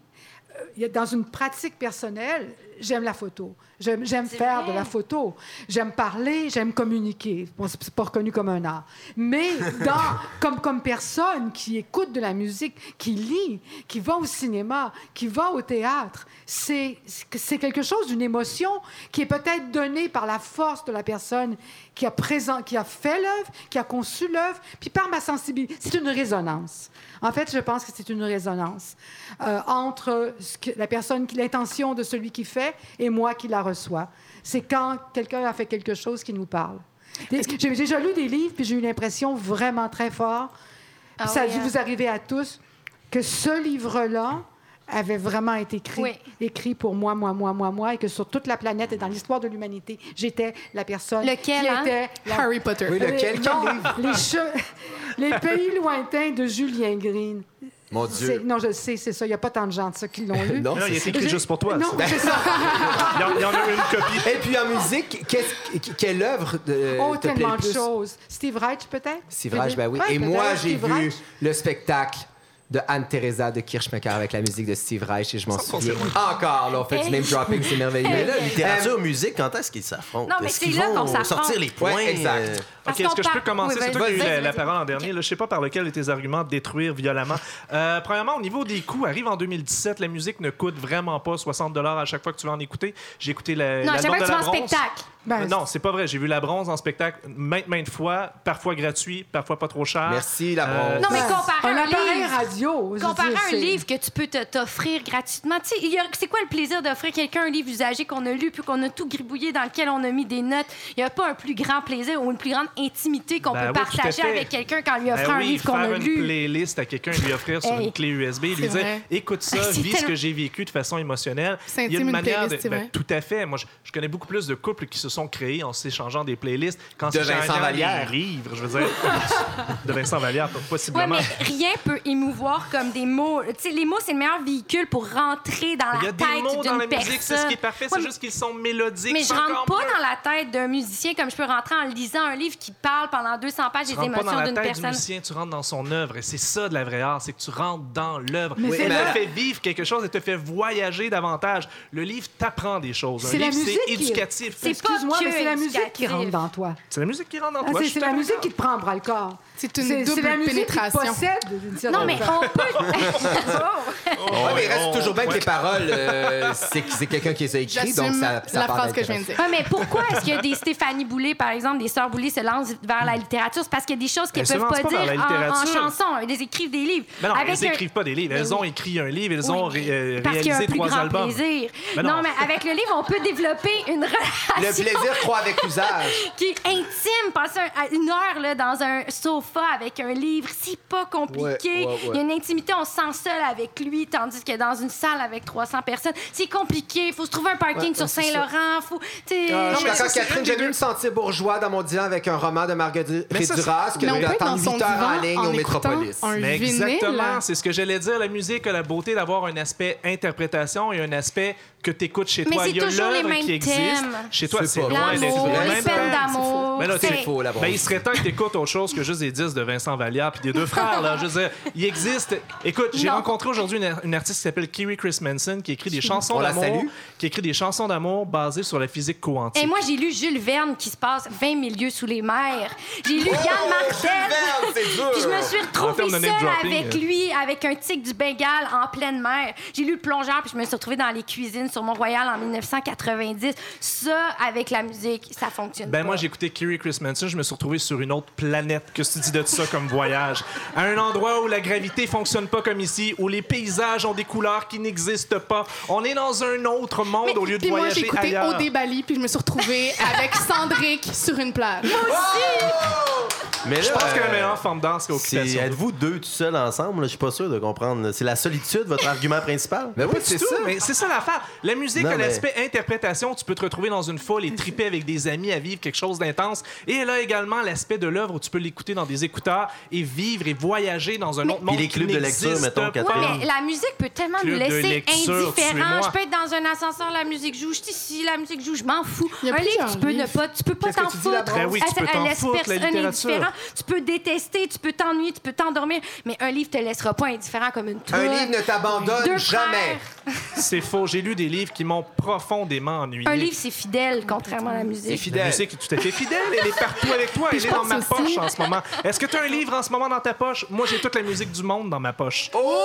euh, dans une pratique personnelle, j'aime la photo. J'aime faire vrai. de la photo. J'aime parler, j'aime communiquer. Bon, c'est pas reconnu comme un art. Mais dans, comme, comme personne qui écoute de la musique, qui lit, qui va au cinéma, qui va au théâtre, c'est quelque chose d'une émotion qui est peut-être donnée par la force de la personne qui a, présent, qui a fait l'œuvre, qui a conçu l'œuvre, puis par ma sensibilité. C'est une résonance. En fait, je pense que c'est une résonance euh, entre ce que, la personne, l'intention de celui qui fait et moi qui la reçois. C'est quand quelqu'un a fait quelque chose qui nous parle. J'ai déjà lu des livres, puis j'ai eu l'impression vraiment très fort, Ah ça a dû hein. vous arriver à tous, que ce livre-là avait vraiment été écrit, Oui. écrit pour moi, moi, moi, moi, moi, et que sur toute la planète et dans l'histoire de l'humanité, j'étais la personne Lequel, qui hein? était la Harry Potter. Oui, lequel? les, non, les, che- les pays lointains de Julien Green. Mon Dieu. Non, je le sais, c'est ça. Il n'y a pas tant de gens de ça qui l'ont lu. Non, non, il c'est est écrit juste pour toi. Non, c'est ça. Il y en- il y en a une copie. Et puis en musique, qu'est-ce- quelle œuvre de, Oh, te plaît tellement le de choses. Steve Reich, peut-être? Steve Reich, ben oui. Ouais, Et moi, j'ai vu Reich. le spectacle de Anne-Theresa de Kirchmacher avec la musique de Steve Reich et je m'en souviens encore. Là, on fait du Hey. name dropping, c'est merveilleux. Hey. Mais là, Euh, littérature, musique, quand est-ce qu'ils s'affrontent? Non, mais c'est qu'ils là qu'on s'affronte. sortir les points? Ouais, exact. euh, Parce OK, est-ce que je peux commencer? Oui, c'est toi qui as eu la, parole en dernier. Là, je sais pas par lequel de tes arguments détruire violemment. Euh, premièrement, au niveau des coûts, arrive en 2017, la musique ne coûte vraiment pas 60 à chaque fois que tu vas en écouter. J'ai écouté la, Non, à chaque fois que de tu la vas en spectacle. Ben, Euh, non, c'est pas vrai. J'ai vu la bronze en spectacle maintes, maintes fois, parfois gratuit, parfois pas trop cher. Merci, la Euh, bronze. Non, mais comparé un à un appareil livre. radio. Comparé à un livre que tu peux te- t'offrir gratuitement, tu sais, il y a- c'est quoi le plaisir d'offrir quelqu'un un livre usagé qu'on a lu puis qu'on a tout gribouillé dans lequel on a mis des notes? Il n'y a pas un plus grand plaisir ou une plus grande intimité qu'on Ben peut oui, partager avec quelqu'un quand lui Ben offre un oui, livre qu'on faire a une lu. playlist à quelqu'un, lui offrir sur Hey. une clé USB, lui C'est dire vrai. écoute ça, Ah, c'est vis ce que j'ai vécu de façon émotionnelle. C'est Il y a une une manière de. ben, tout à fait. Moi, je, je connais beaucoup plus de couples qui se sont créés en s'échangeant des playlists. Quand De c'est Vincent Vallière. livres, je veux dire. de Vincent Vallière, Ouais, possiblement. mais rien peut émouvoir comme des mots. Tu sais, les mots, c'est le meilleur véhicule pour rentrer dans Il y la a des tête mots dans la d'une musique, c'est ce qui est personne. parfait, Ouais, c'est juste qu'ils sont mélodiques. Mais je rentre pas mieux. dans la tête d'un musicien comme je peux rentrer en lisant un livre qui parle pendant 200 pages Tu des rentres pas dans émotions la d'une tête du personne. musicien, tu rentres dans son œuvre. Et c'est ça de la vraie art, c'est que tu rentres dans l'œuvre. C'est Elle te fait vivre quelque chose, elle te fait voyager davantage. Le livre t'apprend des choses. Un C'est la livre, c'est éducatif. C'est pas Que mais c'est la musique qui rentre dans toi. C'est la musique qui rentre dans Ah, toi. c'est la musique qui te prend bras le corps. C'est une double c'est la musique qui pénétration. possède d'une certaine Non, mais on peut. Ouais, mais il reste toujours bien que les paroles, euh, c'est quelqu'un qui les a écrites, donc ça, ça la part phrase que je viens de dire. Ouais, mais pourquoi est-ce qu'il y a des Stéphanie Boulay, par exemple, des sœurs Boulay se lancent vers la littérature? C'est parce qu'il y a des choses qu'elles Elles se peuvent pas, dire en, chanson. Elles écrivent des livres. Mais non, Avec elles un- n'écrivent pas des livres. Elles ont écrit un livre, elles Oui, ont ré- euh, parce qu'il y a un réalisé plus trois grand albums. plaisir. Mais non. non. mais avec le livre, on peut développer une Le relation plaisir croît avec l'usage. qui est intime. Passer un- à une heure là, dans un sofa avec un livre, c'est pas compliqué. Ouais, ouais, ouais. Il y a une intimité, on se sent seul avec lui, tandis que dans une salle avec 300 personnes, c'est compliqué. Il faut se trouver un parking Ouais, sur Saint-Laurent. Faut, tu sais, Ah, je suis mais d'accord, ça, c'est Catherine, j'ai dû me sentir bourgeois dans mon divan avec un roman de Marguerite Duras que Mais on je peut dois être dans attendre son 8 heures en ligne au Métropolis. Mais exactement, c'est ce que j'allais dire. La musique a la beauté d'avoir un aspect interprétation et un aspect que tu écoutes chez Mais toi. c'est Il y a toujours les l'œuvre mêmes qui existe. thèmes. Chez toi, C'est loin d'être L'amour, les peines d'amour. Mais là, c'est- faux, la Ben, il serait temps que tu écoutes autre chose que juste des disques de Vincent Vallière puis des deux frères. Là. Je veux dire, il existe. Écoute, j'ai rencontré aujourd'hui une, une artiste qui s'appelle Kiri Chris Manson qui écrit des chansons On la d'amour. salue. Qui écrit des chansons d'amour basées sur la physique quantique. Et moi, j'ai lu Jules Verne qui se passe 20 000 lieues sous les mers. J'ai lu Yann Martel. Verne, c'est dur. Puis je me suis retrouvée seule avec euh. lui, avec un tic du Bengale en pleine mer. J'ai lu Le Plongeur, puis je me suis retrouvée dans les cuisines sur Mont-Royal en 1990. Ça, avec la musique, ça fonctionne Ben pas. moi j'ai écouté Kerry Chris Manson, je me suis retrouvé sur une autre planète. Qu'est-ce que tu dis de ça comme voyage? À un endroit où la gravité fonctionne pas comme ici, où les paysages ont des couleurs qui n'existent pas. On est dans un autre monde Mais- au lieu de puis moi, j'ai voyager écouté ailleurs. Au Bali, puis je me suis retrouvée avec Sandrick sur une plage. Mais là, Je pense que la euh, meilleure forme d'art, c'est c'est- occupation. êtes-vous deux tout seuls ensemble? Je suis pas sûr de comprendre. C'est la solitude, votre argument principal? Mais oui, c'est ça. mais c'est ça l'affaire. La musique Non, a mais- l'aspect interprétation. Tu peux te retrouver dans une foule et triper avec des amis à vivre quelque chose d'intense. Et elle a également l'aspect de l'œuvre où tu peux l'écouter dans des écouteurs et vivre et voyager dans un autre monde. les qui clubs de lecture, mettons. Catherine. Ouais, mais la musique peut tellement Club nous laisser lecture, indifférents. Je peux être dans un ascenseur, la musique joue. Je dis si la musique joue, je m'en fous. Un livre, tu peux ne pas, tu peux pas t'en foutre. Ben oui, tu peux t'en foutre, la littérature. Tu peux détester, tu peux t'ennuyer, tu peux t'endormir, mais un livre te laissera pas indifférent comme une toile. Un livre ne t'abandonne jamais. frères. C'est faux. J'ai lu des livres qui m'ont profondément ennuyé. Un livre, c'est fidèle, contrairement à la C'est musique. La fidèle. musique est tout à fait fidèle. Elle est partout avec toi. Elle est dans ma aussi- poche en ce moment. Est-ce que tu as un livre en ce moment dans ta poche? Moi, j'ai toute la musique du monde dans ma poche. Oh!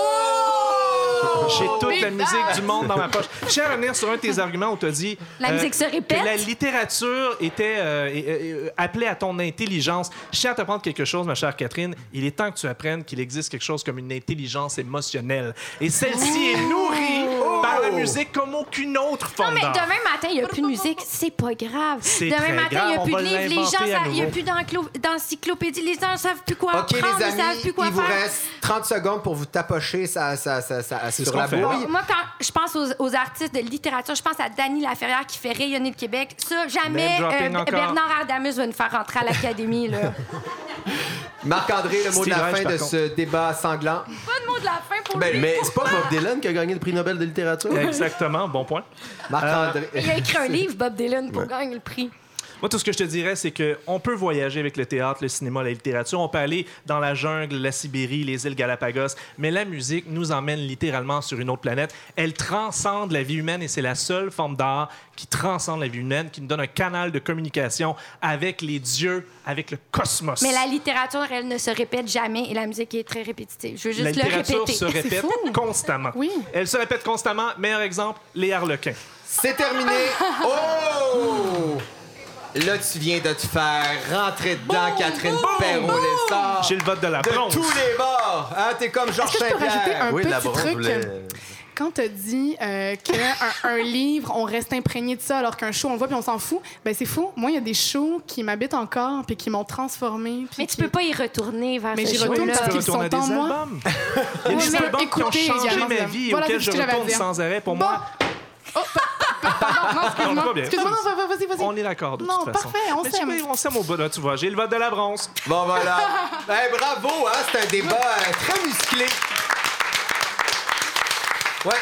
J'ai toute la musique du monde dans ma poche. Je tiens à revenir sur un de tes arguments où tu as dit La euh, musique se répète? que la littérature était euh, euh, euh, appelée à ton intelligence. Je tiens à t'apprendre quelque chose, ma chère Catherine. Il est temps que tu apprennes qu'il existe quelque chose comme une intelligence émotionnelle. Et celle-ci est nourrie par la musique comme aucune autre Non, forme mais d'art. demain matin, il n'y a plus de musique. C'est pas grave. C'est Demain très matin, il n'y grave, a on plus va de livres. Les l'inventer gens, à il n'y a nouveau. plus d'enclo- d'encyclopédie. Les gens ne savent plus quoi OK, apprendre. les Ils ne savent amis, plus quoi il vous faire. reste 30 secondes pour vous tapocher ça, ça, ça, ça, C'est sur ce la qu'on fait. bouille. Moi, quand je pense aux, aux artistes de littérature, je pense à Dany Laferrière qui fait rayonner le Québec. Ça, jamais Name dropping euh, encore. Bernard Adamus va nous faire rentrer à l'Académie. là. Marc-André, le mot de Steve la Reich, fin par de contre. ce débat sanglant. Pas de mot de la fin pour Ben, lui. Mais c'est pas Bob Dylan qui a gagné le prix Nobel de littérature? Exactement, bon point. Marc-André. Il a écrit un livre, Bob Dylan, pour gagner le prix. Moi, tout ce que je te dirais, c'est qu'on peut voyager avec le théâtre, le cinéma, la littérature. On peut aller dans la jungle, la Sibérie, les îles Galapagos. Mais la musique nous emmène littéralement sur une autre planète. Elle transcende la vie humaine et c'est la seule forme d'art qui transcende la vie humaine, qui nous donne un canal de communication avec les dieux, avec le cosmos. Mais la littérature, elle ne se répète jamais et la musique est très répétitive. Je veux juste La le littérature répéter. se répète constamment. Oui. Elle se répète constamment. Meilleur exemple, les harlequins. C'est terminé. Oh! Là, tu viens de te faire rentrer dedans, Catherine Perrault-Lessard. J'ai le vote de la De bronze. tous les bords. Hein, t'es comme Georges Est-ce que je peux rajouter Saint-Pierre. un Oui, la petit bronze truc? voulait- Quand tu dit euh, qu'un un livre, on reste imprégné de ça, alors qu'un show, on le voit puis on s'en fout, ben c'est fou. Moi, il y a des shows qui m'habitent encore puis qui m'ont transformé. Mais tu qui- peux pas y retourner vers Mais ce j'y retourne parce Tu qu'ils sont en moi. Il y a des albums qui ont changé ma vie et Voilà, auxquels je ce que j'avais à retourne dire. sans arrêt. Pour Bon. moi, non, On excuse-moi. Excuse-moi, non, va- vas-y, vas-y. On est d'accord, de Non, toute façon. parfait, on Mais s'aime. On s'aime au bout, là, tu vois. J'ai le vote de la bronze. Bon, voilà. Ben, bravo, hein? C'est un débat euh, très musclé. Ouais.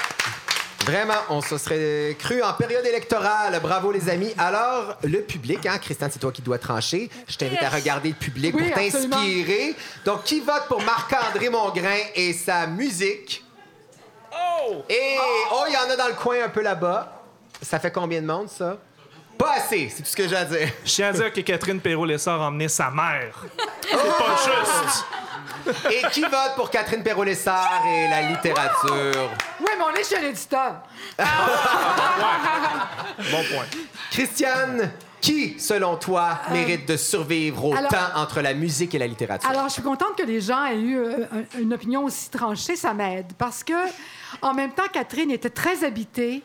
Vraiment, on se serait cru en période électorale. Bravo, les amis. Alors, le public, hein, Christiane, c'est toi qui dois trancher. Je t'invite à regarder le public Oui, pour t'inspirer. Donc, qui vote pour Marc-André Mongrain et sa musique? Oh! Et, oh, il y en a dans le coin un peu là-bas. Ça fait combien de monde, ça? Pas assez, c'est tout ce que j'ai à dire. Je tiens à dire que Catherine Perrault-Lessard a emmené sa mère. C'est pas juste. Et qui vote pour Catherine Perrault-Lessard et la littérature? Oui, mais on est chez l'éditeur. Bon point. Christiane, qui, selon toi, mérite de survivre au Euh, alors- temps entre la musique et la littérature? Alors, je suis contente que les gens aient eu euh, un- une opinion aussi tranchée, ça m'aide. Parce que, en même temps, Catherine était très habitée,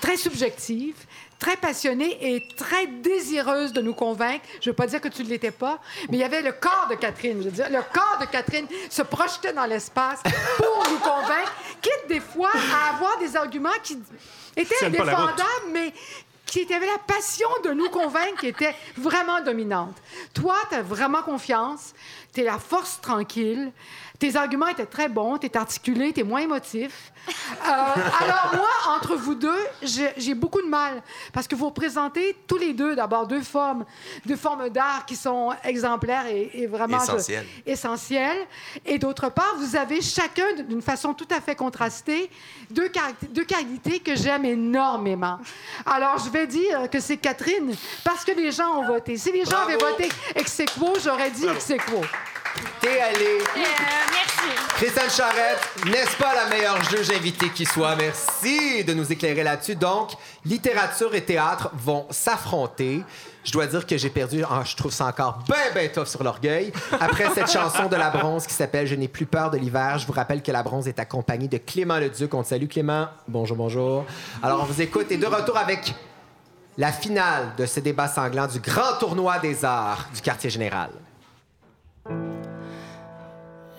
très subjective, très passionnée et très désireuse de nous convaincre. Je ne veux pas dire que tu ne l'étais pas, mais il y avait le corps de Catherine. Je veux dire, le corps de Catherine se projetait dans l'espace pour nous convaincre, quitte des fois à avoir des arguments qui étaient Tiennent pas la route. défendables, mais qui avait la passion de nous convaincre qui était vraiment dominante. Toi, tu as vraiment confiance, tu es la force tranquille, tes arguments étaient très bons, tu es articulé, tu es moins émotif. Euh, alors moi, entre vous deux, j'ai j'ai beaucoup de mal parce que vous représentez tous les deux d'abord deux formes, deux formes d'art qui sont exemplaires et, et vraiment je- Essentielles. essentielles. Et d'autre part, vous avez chacun, d'une façon tout à fait contrastée, deux, deux qualités que j'aime énormément. Alors, je vais dire que c'est Catherine parce que les gens ont voté. Si les gens Bravo. avaient voté ex j'aurais dit ex aequo. T'es allé. Euh, merci. Christiane Charrette, n'est-ce pas la meilleure juge invitée qui soit? Merci de nous éclairer là-dessus. Donc, littérature et théâtre vont s'affronter. Je dois dire que j'ai perdu, ah, je trouve ça encore bien, bien tough sur l'orgueil. Après cette chanson de La Bronze qui s'appelle Je n'ai plus peur de l'hiver, je vous rappelle que La Bronze est accompagnée de Clément Leduc. On te salue, Clément. Bonjour, bonjour. Alors, on vous écoute et de retour avec la finale de ce débat sanglant du grand tournoi des arts du quartier général.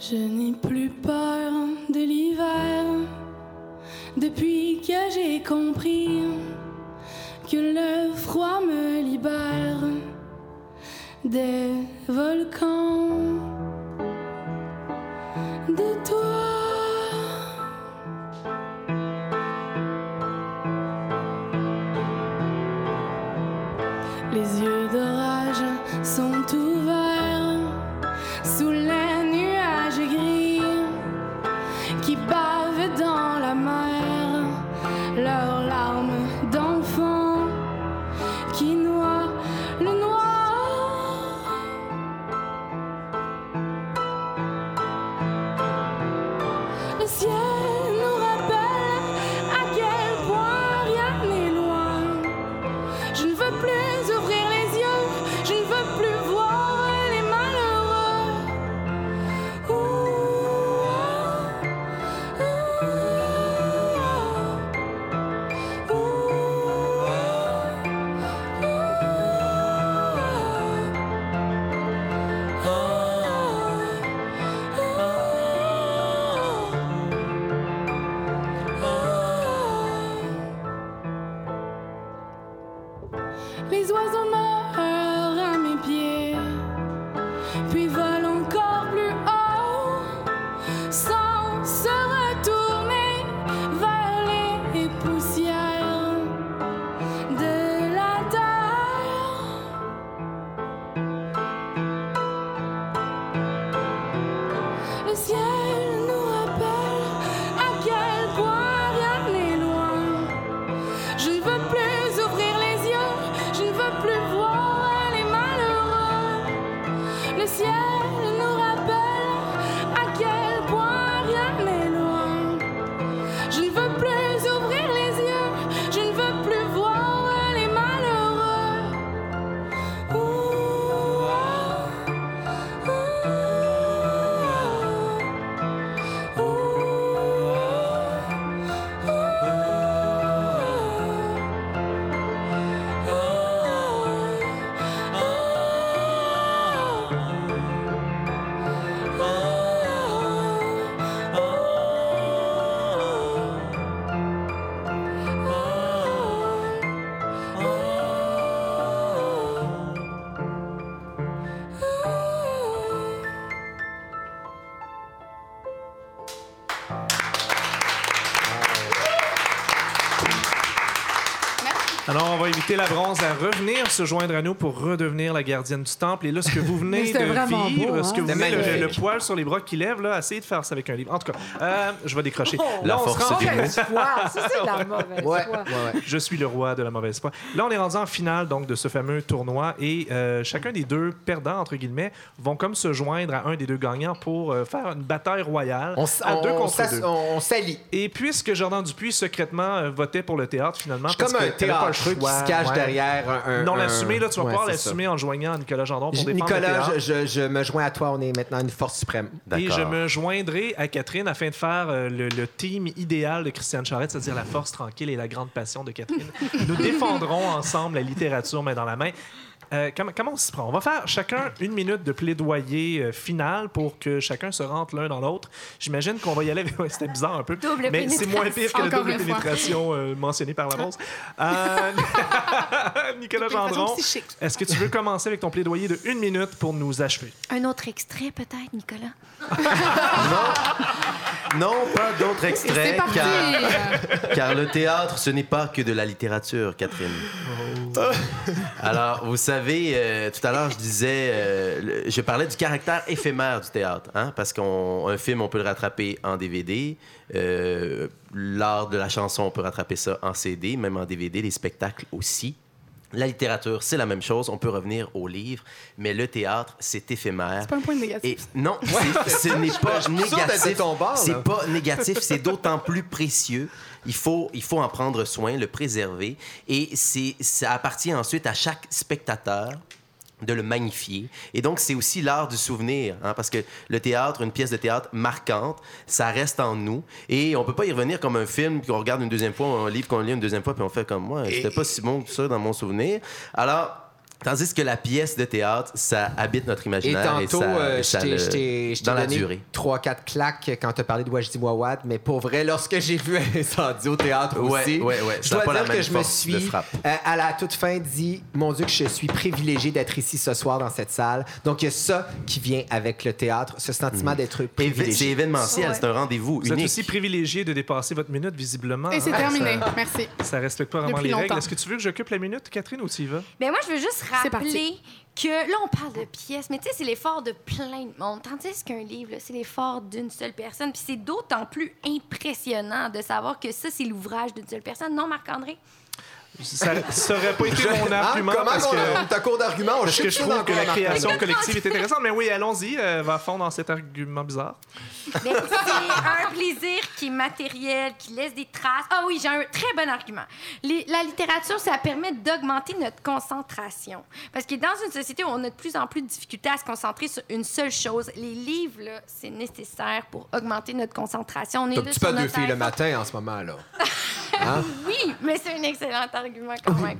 Je n'ai plus peur de l'hiver depuis que j'ai compris que le froid me libère des volcans de toi. On inviter la bronze à revenir se joindre à nous pour redevenir la gardienne du temple. Et là, ce que vous venez Mais c'était de vivre, beau, ce que hein? vous venez, le, poil sur les bras qui lève, là, essayez de faire ça avec un livre. En tout cas, euh, je vais décrocher. La Là, on se force rend- du mot. Mauvaise foi. Ça, c'est de la mauvaise Ouais, foi. ouais, ouais. Je suis le roi de la mauvaise foi. Là, on est rendu en finale donc de ce fameux tournoi et euh, chacun des deux perdants entre guillemets vont comme se joindre à un des deux gagnants pour euh, faire une bataille royale On, à deux on, contre s'ass- deux. on- on s'allie. Et puisque Jordan Dupuis secrètement euh, votait pour le théâtre finalement, Je parce comme un t'avais pas le théâtre choix, se cache ouais. derrière un. un Non, l'assumer, là, tu vas Ouais, pouvoir l'assumer en joignant à Nicolas Gendron pour Je- défendre le Nicolas, théâtre. je, me joins à toi. On est maintenant une force suprême. Et je me joindrai à Catherine afin de faire euh, le, le team idéal de Christiane Charette, c'est-à-dire la force tranquille et la grande passion de Catherine. Nous défendrons ensemble la littérature main dans la main. Euh, comment, comment on s'y prend? On va faire chacun une minute de plaidoyer euh, final pour que chacun se rentre l'un dans l'autre. J'imagine qu'on va y aller avec... ouais, C'était bizarre un peu. Double mais c'est moins pire que la double pénétration euh, mentionnée par la bronze. Euh, Nicolas Double Gendron, est-ce que tu veux commencer avec ton plaidoyer de une minute pour nous achever? Un autre extrait, peut-être, Nicolas? Non, pas d'autres C'est extraits, parti! car, car le théâtre, ce n'est pas que de la littérature, Catherine. Alors, vous savez, euh, tout à l'heure, je disais, euh, je parlais du caractère éphémère du théâtre, hein, parce qu'un film, on peut le rattraper en DVD. euh, L'art de la chanson, on peut rattraper ça en CD, même en DVD, les spectacles aussi. La littérature, c'est la même chose. On peut revenir au livre, mais le théâtre, c'est éphémère. C'est pas un point négatif. Et non, c'est- ce n'est pas négatif. C'est pas négatif, c'est d'autant plus précieux. Il faut, il faut en prendre soin, le préserver. Et c'est, ça appartient ensuite à chaque spectateur de le magnifier. Et donc, c'est aussi l'art du souvenir, hein, parce que le théâtre, une pièce de théâtre marquante, ça reste en nous. Et on peut pas y revenir comme un film qu'on regarde une deuxième fois, un livre qu'on lit une deuxième fois, puis on fait comme moi, c'était pas si bon que ça dans mon souvenir. Alors, tandis que la pièce de théâtre, ça habite notre Et imaginaire. tantôt, ça, euh, je ça je t'ai donné durée. trois, quatre claques quand tu as parlé de Wajdi Wawad, mais pour vrai, lorsque j'ai vu Incendie au théâtre Ouais, aussi, ouais, ouais, je ça dois pas la dire que je me suis, euh, à la toute fin, dit Mon Dieu, que je suis privilégié d'être ici ce soir dans cette salle. Donc, il y a ça qui vient avec le théâtre, ce sentiment d'être Éve- C'est privilégié. événementiel, Ouais. c'est un rendez-vous Vous êtes unique. aussi privilégié de dépasser votre minute, visiblement. Et c'est hein. terminé. Merci. Ça, ça respecte pas vraiment Depuis les règles. longtemps. Est-ce que tu veux que j'occupe la minute, Catherine, ou tu y vas? Ben moi, je veux juste rappeler que là, on parle de pièces, mais tu sais, c'est l'effort de plein de monde. Tandis qu'un livre, c'est l'effort d'une seule personne. Puis c'est d'autant plus impressionnant de savoir que ça, c'est l'ouvrage d'une seule personne. Non, Marc-André? Ça ça aurait pas été mon Hein? argument Comment parce on que, a ta cours d'argument? On parce que je trouve que la création collective est intéressante. Mais oui, allons-y. euh, va à fond dans cet argument bizarre. C'est un plaisir qui est matériel, qui laisse des traces. Ah oui, j'ai un très bon argument. Les- la littérature, ça permet d'augmenter notre concentration. Parce que dans une société où on a de plus en plus de difficultés à se concentrer sur une seule chose, les livres, c'est nécessaire pour augmenter notre concentration. On est petit sur peu deux filles le matin en ce moment, là. Oui, mais c'est un excellent argument quand même.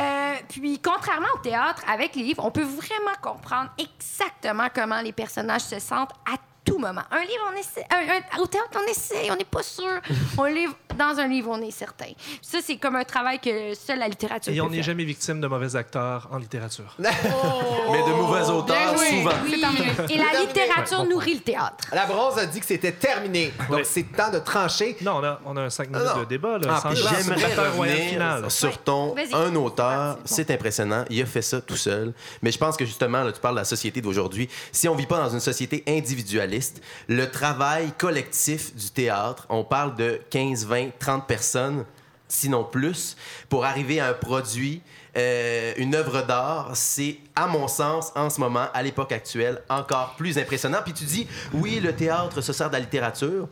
Euh, puis, contrairement au théâtre, avec les livres, on peut vraiment comprendre exactement comment les personnages se sentent à tout moment. Un livre, on essaie. un- un- au théâtre, on essaie, on n'est pas sûr. On livre, dans un livre, on est certain. Ça, c'est comme un travail que seule la littérature Et peut on n'est jamais victime de mauvais acteurs en littérature. Mais de mauvais auteurs, souvent. Terminé. Et la littérature Ouais, bon nourrit le théâtre. La bronze a dit que c'était terminé. Donc, Oui. c'est temps de trancher. Non, on a, on a un 5 minutes Ah non. de débat. Là, Ah, J'aimerais revenir sur ton un auteur. Ah, c'est bon. Impressionnant. Il a fait ça tout seul. Mais je pense que justement, là, tu parles de la société d'aujourd'hui. Si on vit pas dans une société individualiste, le travail collectif du théâtre, on parle de 15, 20, 30 personnes, sinon plus, pour arriver à un produit. euh, une œuvre d'art, c'est, à mon sens, en ce moment, à l'époque actuelle, encore plus impressionnant. Puis tu dis, oui, le théâtre se sert de la littérature,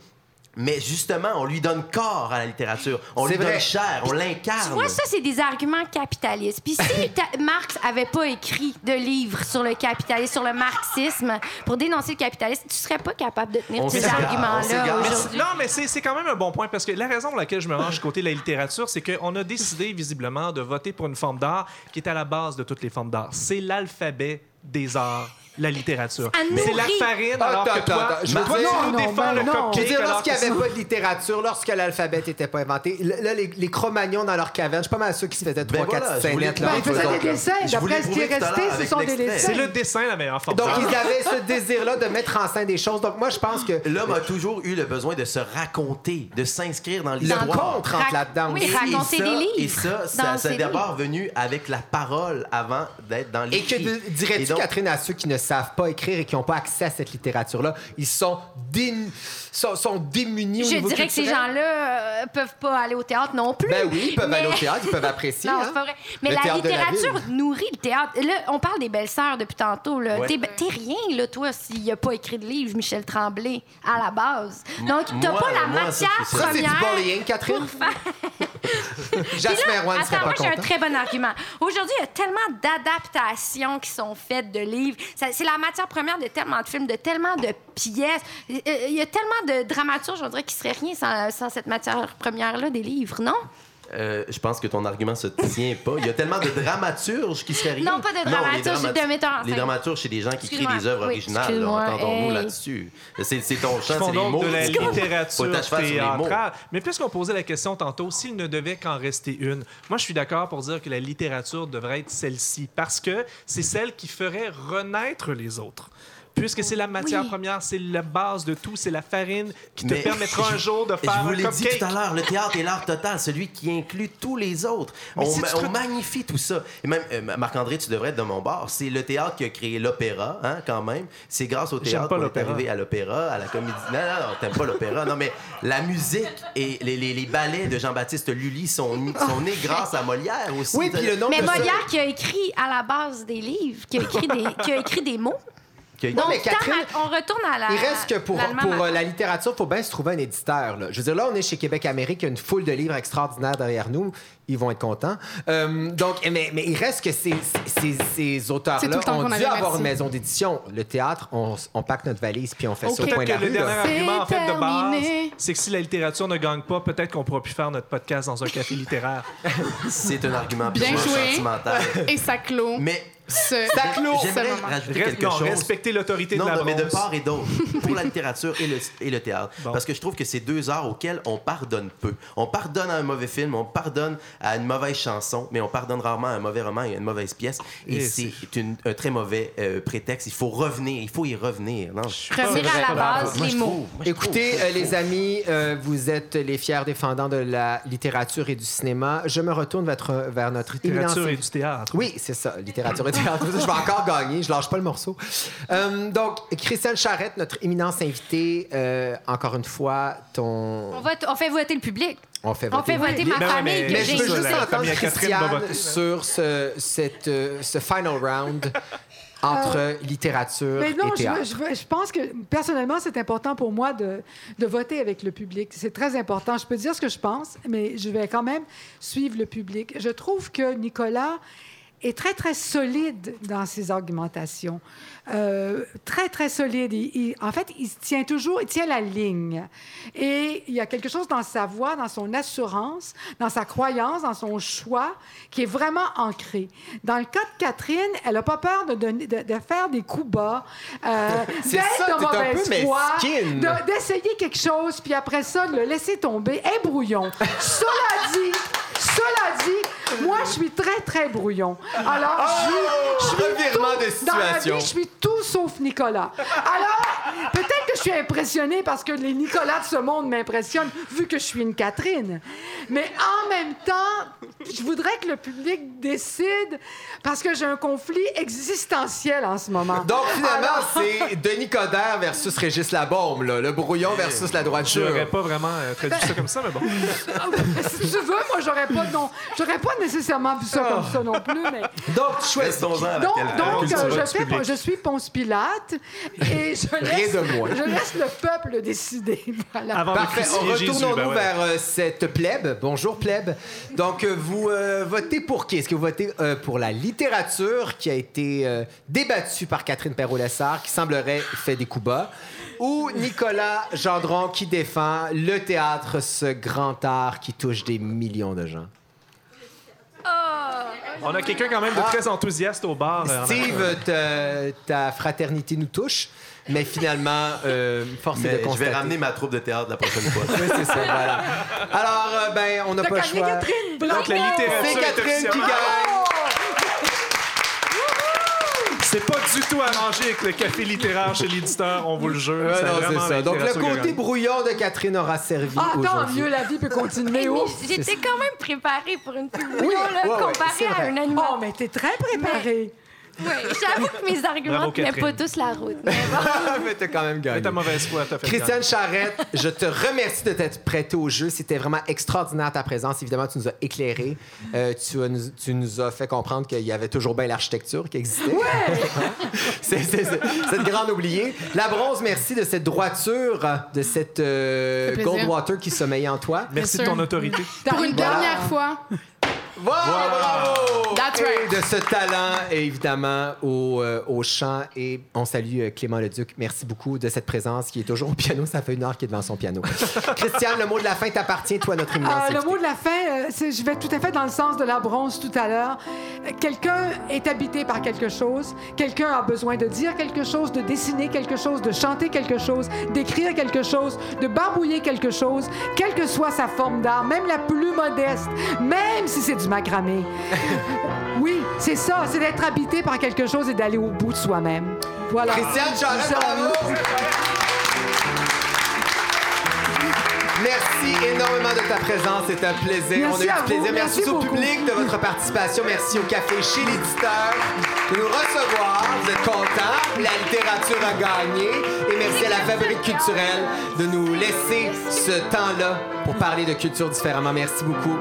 mais justement, on lui donne corps à la littérature. On lui vrai. donne chair, on l'incarne. Tu vois, ça, c'est des arguments capitalistes. Puis si Marx avait pas écrit de livre sur le capitalisme, sur le marxisme, pour dénoncer le capitalisme, tu serais pas capable de tenir On ces arguments-là aujourd'hui. Non, mais c'est c'est quand même un bon point parce que la raison pour laquelle je me range du côté de la littérature, c'est qu'on a décidé visiblement de voter pour une forme d'art qui est à la base de toutes les formes d'art. C'est l'alphabet des arts la littérature. C'est la farine, alors Attends, que toi, attends, je veux toi, Non, défends non, le cupcake. lorsqu'il n'y que avait pas de littérature, lorsque l'alphabet n'était pas inventé, là, les, les Cro-Magnons dans leur caverne, je suis pas mal sûr qu'ils se faisaient trois, Ben voilà, quatre je voulais- scénettes. Ben, là, ils entre faisaient des dessins. D'après ce qui est resté, ce sont des dessins. C'est le dessin la meilleure forme. Donc, d'art. ils avaient ce désir-là de mettre en scène des choses. Donc, moi, je pense que L'homme a toujours eu le besoin de se raconter, de s'inscrire dans le l'histoire. contre rentre Rac- là-dedans. Oui, raconter des livres Et ça, ça, d'abord venu avec la parole avant d'être dans Et l'écrit. que Et dirais-tu, donc- Catherine, à ceux qui ne savent pas écrire et qui n'ont pas accès à cette littérature-là, ils sont, dé- sont, sont démunis au Je niveau dirais que ces culturel? gens-là euh, peuvent pas aller au théâtre non plus. Ben oui, ils peuvent Mais- aller au théâtre, ils peuvent apprécier. Non, hein. c'est pas vrai. Mais Le la la littérature ville. nourrit le théâtre. Là, on parle des belles-sœurs depuis tantôt. Là. Ouais. T'es, t'es rien, là, toi, s'il a pas écrit de livre, Michel Tremblay, à la base. Donc, t'as moi, pas la moi, ça, matière c'est- Ça, c'est du première. bullying, Catherine. pour faire- Jasmin Roy ne serait Attends, moi, pas j'ai un très bon argument. Aujourd'hui, il y a tellement d'adaptations qui sont faites de livres. Ça- C'est la matière première de tellement de films, de tellement de pièces. Euh, Il y a tellement de dramaturges, on dirait, qui serait rien sans, sans cette matière première-là des livres, non? Euh, je pense que ton argument se tient pas. Il y a tellement de dramaturges qui seraient rien. Non, pas de dramaturges, dramatu- de metteurs en Les dramaturges, c'est des gens qui créent des œuvres Oui, originales. Entendons-nous Hey. là-dessus. C'est c'est ton champ, c'est les mots. de la littérature théâtrale. Mais puisqu'on posait la question tantôt, s'il ne devait qu'en rester une, moi, je suis d'accord pour dire que la littérature devrait être celle-ci, parce que c'est celle qui ferait renaître les autres. Puisque c'est la matière Oui. première, c'est la base de tout, c'est la farine qui te Mais permettra un jour de faire Je vous un l'ai dit tout à l'heure, le théâtre est l'art total, celui qui inclut tous les autres. Mais On, si tu on te- magnifie tout ça. Et même, euh, Marc-André, tu devrais être de mon bord. C'est le théâtre qui a créé l'opéra, hein, quand même. C'est grâce au théâtre qu'on est arrivé à l'opéra, à la comédie. Non, non, non, t'aimes pas l'opéra. Non, mais la musique et les, les- les ballets de Jean-Baptiste Lully sont, sont nés grâce à Molière aussi. Oui, puis le nom Mais de ça- Molière qui a écrit à la base des livres, qui a écrit des, qui a écrit des mots. A- Non, mais Catherine, on retourne à la. Il reste que pour, pour euh, la littérature, il faut bien se trouver un éditeur. là. Je veux dire, là, on est chez Québec Amérique, il y a une foule de livres extraordinaires derrière nous. Ils vont être contents. Euh, donc, mais, mais il reste que ces, ces, ces auteurs-là le ont dû avoir merci. une maison d'édition. Le théâtre, on, on pack notre valise puis on fait ça au coin de la le rue. dernier là. argument en fait, de base, terminé. c'est que si la littérature ne gagne pas, peut-être qu'on pourra plus faire notre podcast dans un café littéraire. C'est un argument Bien joué. sentimental. Et ça clôt. Mais ce... Ça clôt. j'aimerais rajouter Reste- quelque non, chose. respecter l'autorité de la non, mais de part et d'autre, pour la littérature et le, et le théâtre. Bon. Parce que je trouve que c'est deux arts auxquels on pardonne peu. On pardonne à un mauvais film, on pardonne à une mauvaise chanson, mais on pardonne rarement à un mauvais roman et à une mauvaise pièce. Et, Et c'est un très mauvais euh, prétexte. Il faut revenir, il faut y revenir. Non, je- Revenir à la base, moi, les mots. trouve. Moi, je Écoutez, euh, les amis, euh, vous êtes les fiers défendants de la littérature et du cinéma. Je me retourne vers, vers notre éminence Littérature et du théâtre. Oui, c'est ça, littérature et théâtre. Je vais encore gagner, je lâche pas le morceau. Euh, donc, Christelle Charrette, notre éminence invitée, euh, encore une fois, ton... On, vote- on fait voter le public. On fait On voter fait le voter ma famille mais- que Mais je veux juste la entendre famille à Catherine va Christiane voter. sur ce, cette, euh, ce final round entre littérature Mais non, et théâtre. je, je- je pense que personnellement, c'est important pour moi de, de voter avec le public. C'est très important. Je peux dire ce que je pense, mais je vais quand même suivre le public. Je trouve que Nicolas est très, très solide dans ses argumentations. Euh, très, très solide. Il- il- en fait, il tient toujours, il tient la ligne. Et il y a quelque chose dans sa voix, dans son assurance, dans sa croyance, dans son choix, qui est vraiment ancré. Dans le cas de Catherine, elle n'a pas peur de, donner- de, de faire des coups bas, euh, d'être de un mauvaise foi, d'essayer quelque chose, puis après ça, de le laisser tomber. Et brouillon. Cela dit, cela dit, moi, je suis très, très brouillon. Alors, je suis- je suis tout- Dans la vie, je suis tout sauf Nicolas. Alors, peut-être que je suis impressionnée parce que les Nicolas de ce monde m'impressionnent, vu que je suis une Catherine. Mais en même temps, je voudrais que le public décide parce que j'ai un conflit existentiel en ce moment. Donc, finalement, Alors- c'est Denis Coderre versus Régis Labombe, là, le brouillon versus la Je droiture. n'aurais pas vraiment euh, traduit ça comme ça, mais bon. si tu veux, moi, j'aurais pas, non, j'aurais pas nécessairement vu ça comme ça non plus, mais... Donc, tu choisis. Donc, donc culture euh, je, fais, je suis Ponce Pilate et je Rien laisse, de moins. Je laisse le peuple décider. Voilà. Avant Parfait. de crucifier Jésus, Retournons-nous ben ouais. vers euh, cette plèbe. Bonjour, plèbe. Donc, euh, vous euh, votez pour qui? Est-ce que vous votez euh, pour la littérature qui a été euh, débattue par Catherine Perrault-Lessard, qui semblerait fait des coups bas, ou Nicolas Gendron qui défend le théâtre, ce grand art qui touche des millions de gens? Oh! On a quelqu'un quand même de très enthousiaste au bar. Steve, ta, ta fraternité nous touche, mais finalement, euh, force est de je constater. vais ramener ma troupe de théâtre la prochaine fois. Oui, c'est ça, voilà. Alors, euh, ben, on n'a pas le choix. Catherine Blanc. Donc, la littérature C'est est Catherine qui gagne. C'est pas du tout arrangé avec le café littéraire chez l'éditeur, on vous le jure. Ouais, C'est non, vraiment c'est ça. Donc, le côté brouillon de Catherine aura servi Ah, tant mieux, la vie peut continuer. Mais Oh, J'étais quand même préparée pour une pub brouillon, Oui, là, ouais, comparée à un Oh, animateur. mais t'es très préparée. Oui, j'avoue que mes arguments Bravo, tenaient pas Catherine. tous la route. Mais bon. mais t'as quand même Mais gagné. ta mauvaise foi, t'as fait Christiane Charrette, je te remercie de t'être prêtée au jeu. C'était vraiment extraordinaire ta présence. Évidemment, tu nous as éclairé. Euh, tu, as nous, tu nous as fait comprendre qu'il y avait toujours bien l'architecture qui existait. c'est, c'est- c'est- cette grande oubliée. La bronze, merci de cette droiture, de cette euh, Ça fait plaisir. Goldwater qui sommeillait en toi. Merci Bien de sûr. ton autorité. Pour une Voilà. dernière fois, Voilà, bravo! That's Et right. de ce talent, évidemment, au, euh, au chant. Et on salue euh, Clément Leduc. Merci beaucoup de cette présence qui est toujours au piano. Ça fait une heure qu'il est devant son piano. Christiane, le mot de la fin t'appartient, toi, notre immense Euh, le mot de la fin, euh, je vais tout à fait dans le sens de la bronze tout à l'heure. Quelqu'un est habité par quelque chose. Quelqu'un a besoin de dire quelque chose, de dessiner quelque chose, de chanter quelque chose, d'écrire quelque chose, de barbouiller quelque chose, quelle que soit sa forme d'art, même la plus modeste, même si c'est du oui, c'est ça, c'est d'être habité par quelque chose et d'aller au bout de soi-même. Voilà. Christiane bravo! Merci énormément de ta présence. C'est un plaisir. Merci On a eu du vous. plaisir. Merci, Merci au public de votre participation. Merci au Café chez l'éditeur de nous recevoir. Vous êtes contents. La littérature a gagné. Et merci à la Fabrique culturelle de nous laisser ce temps-là pour parler de culture différemment. Merci beaucoup.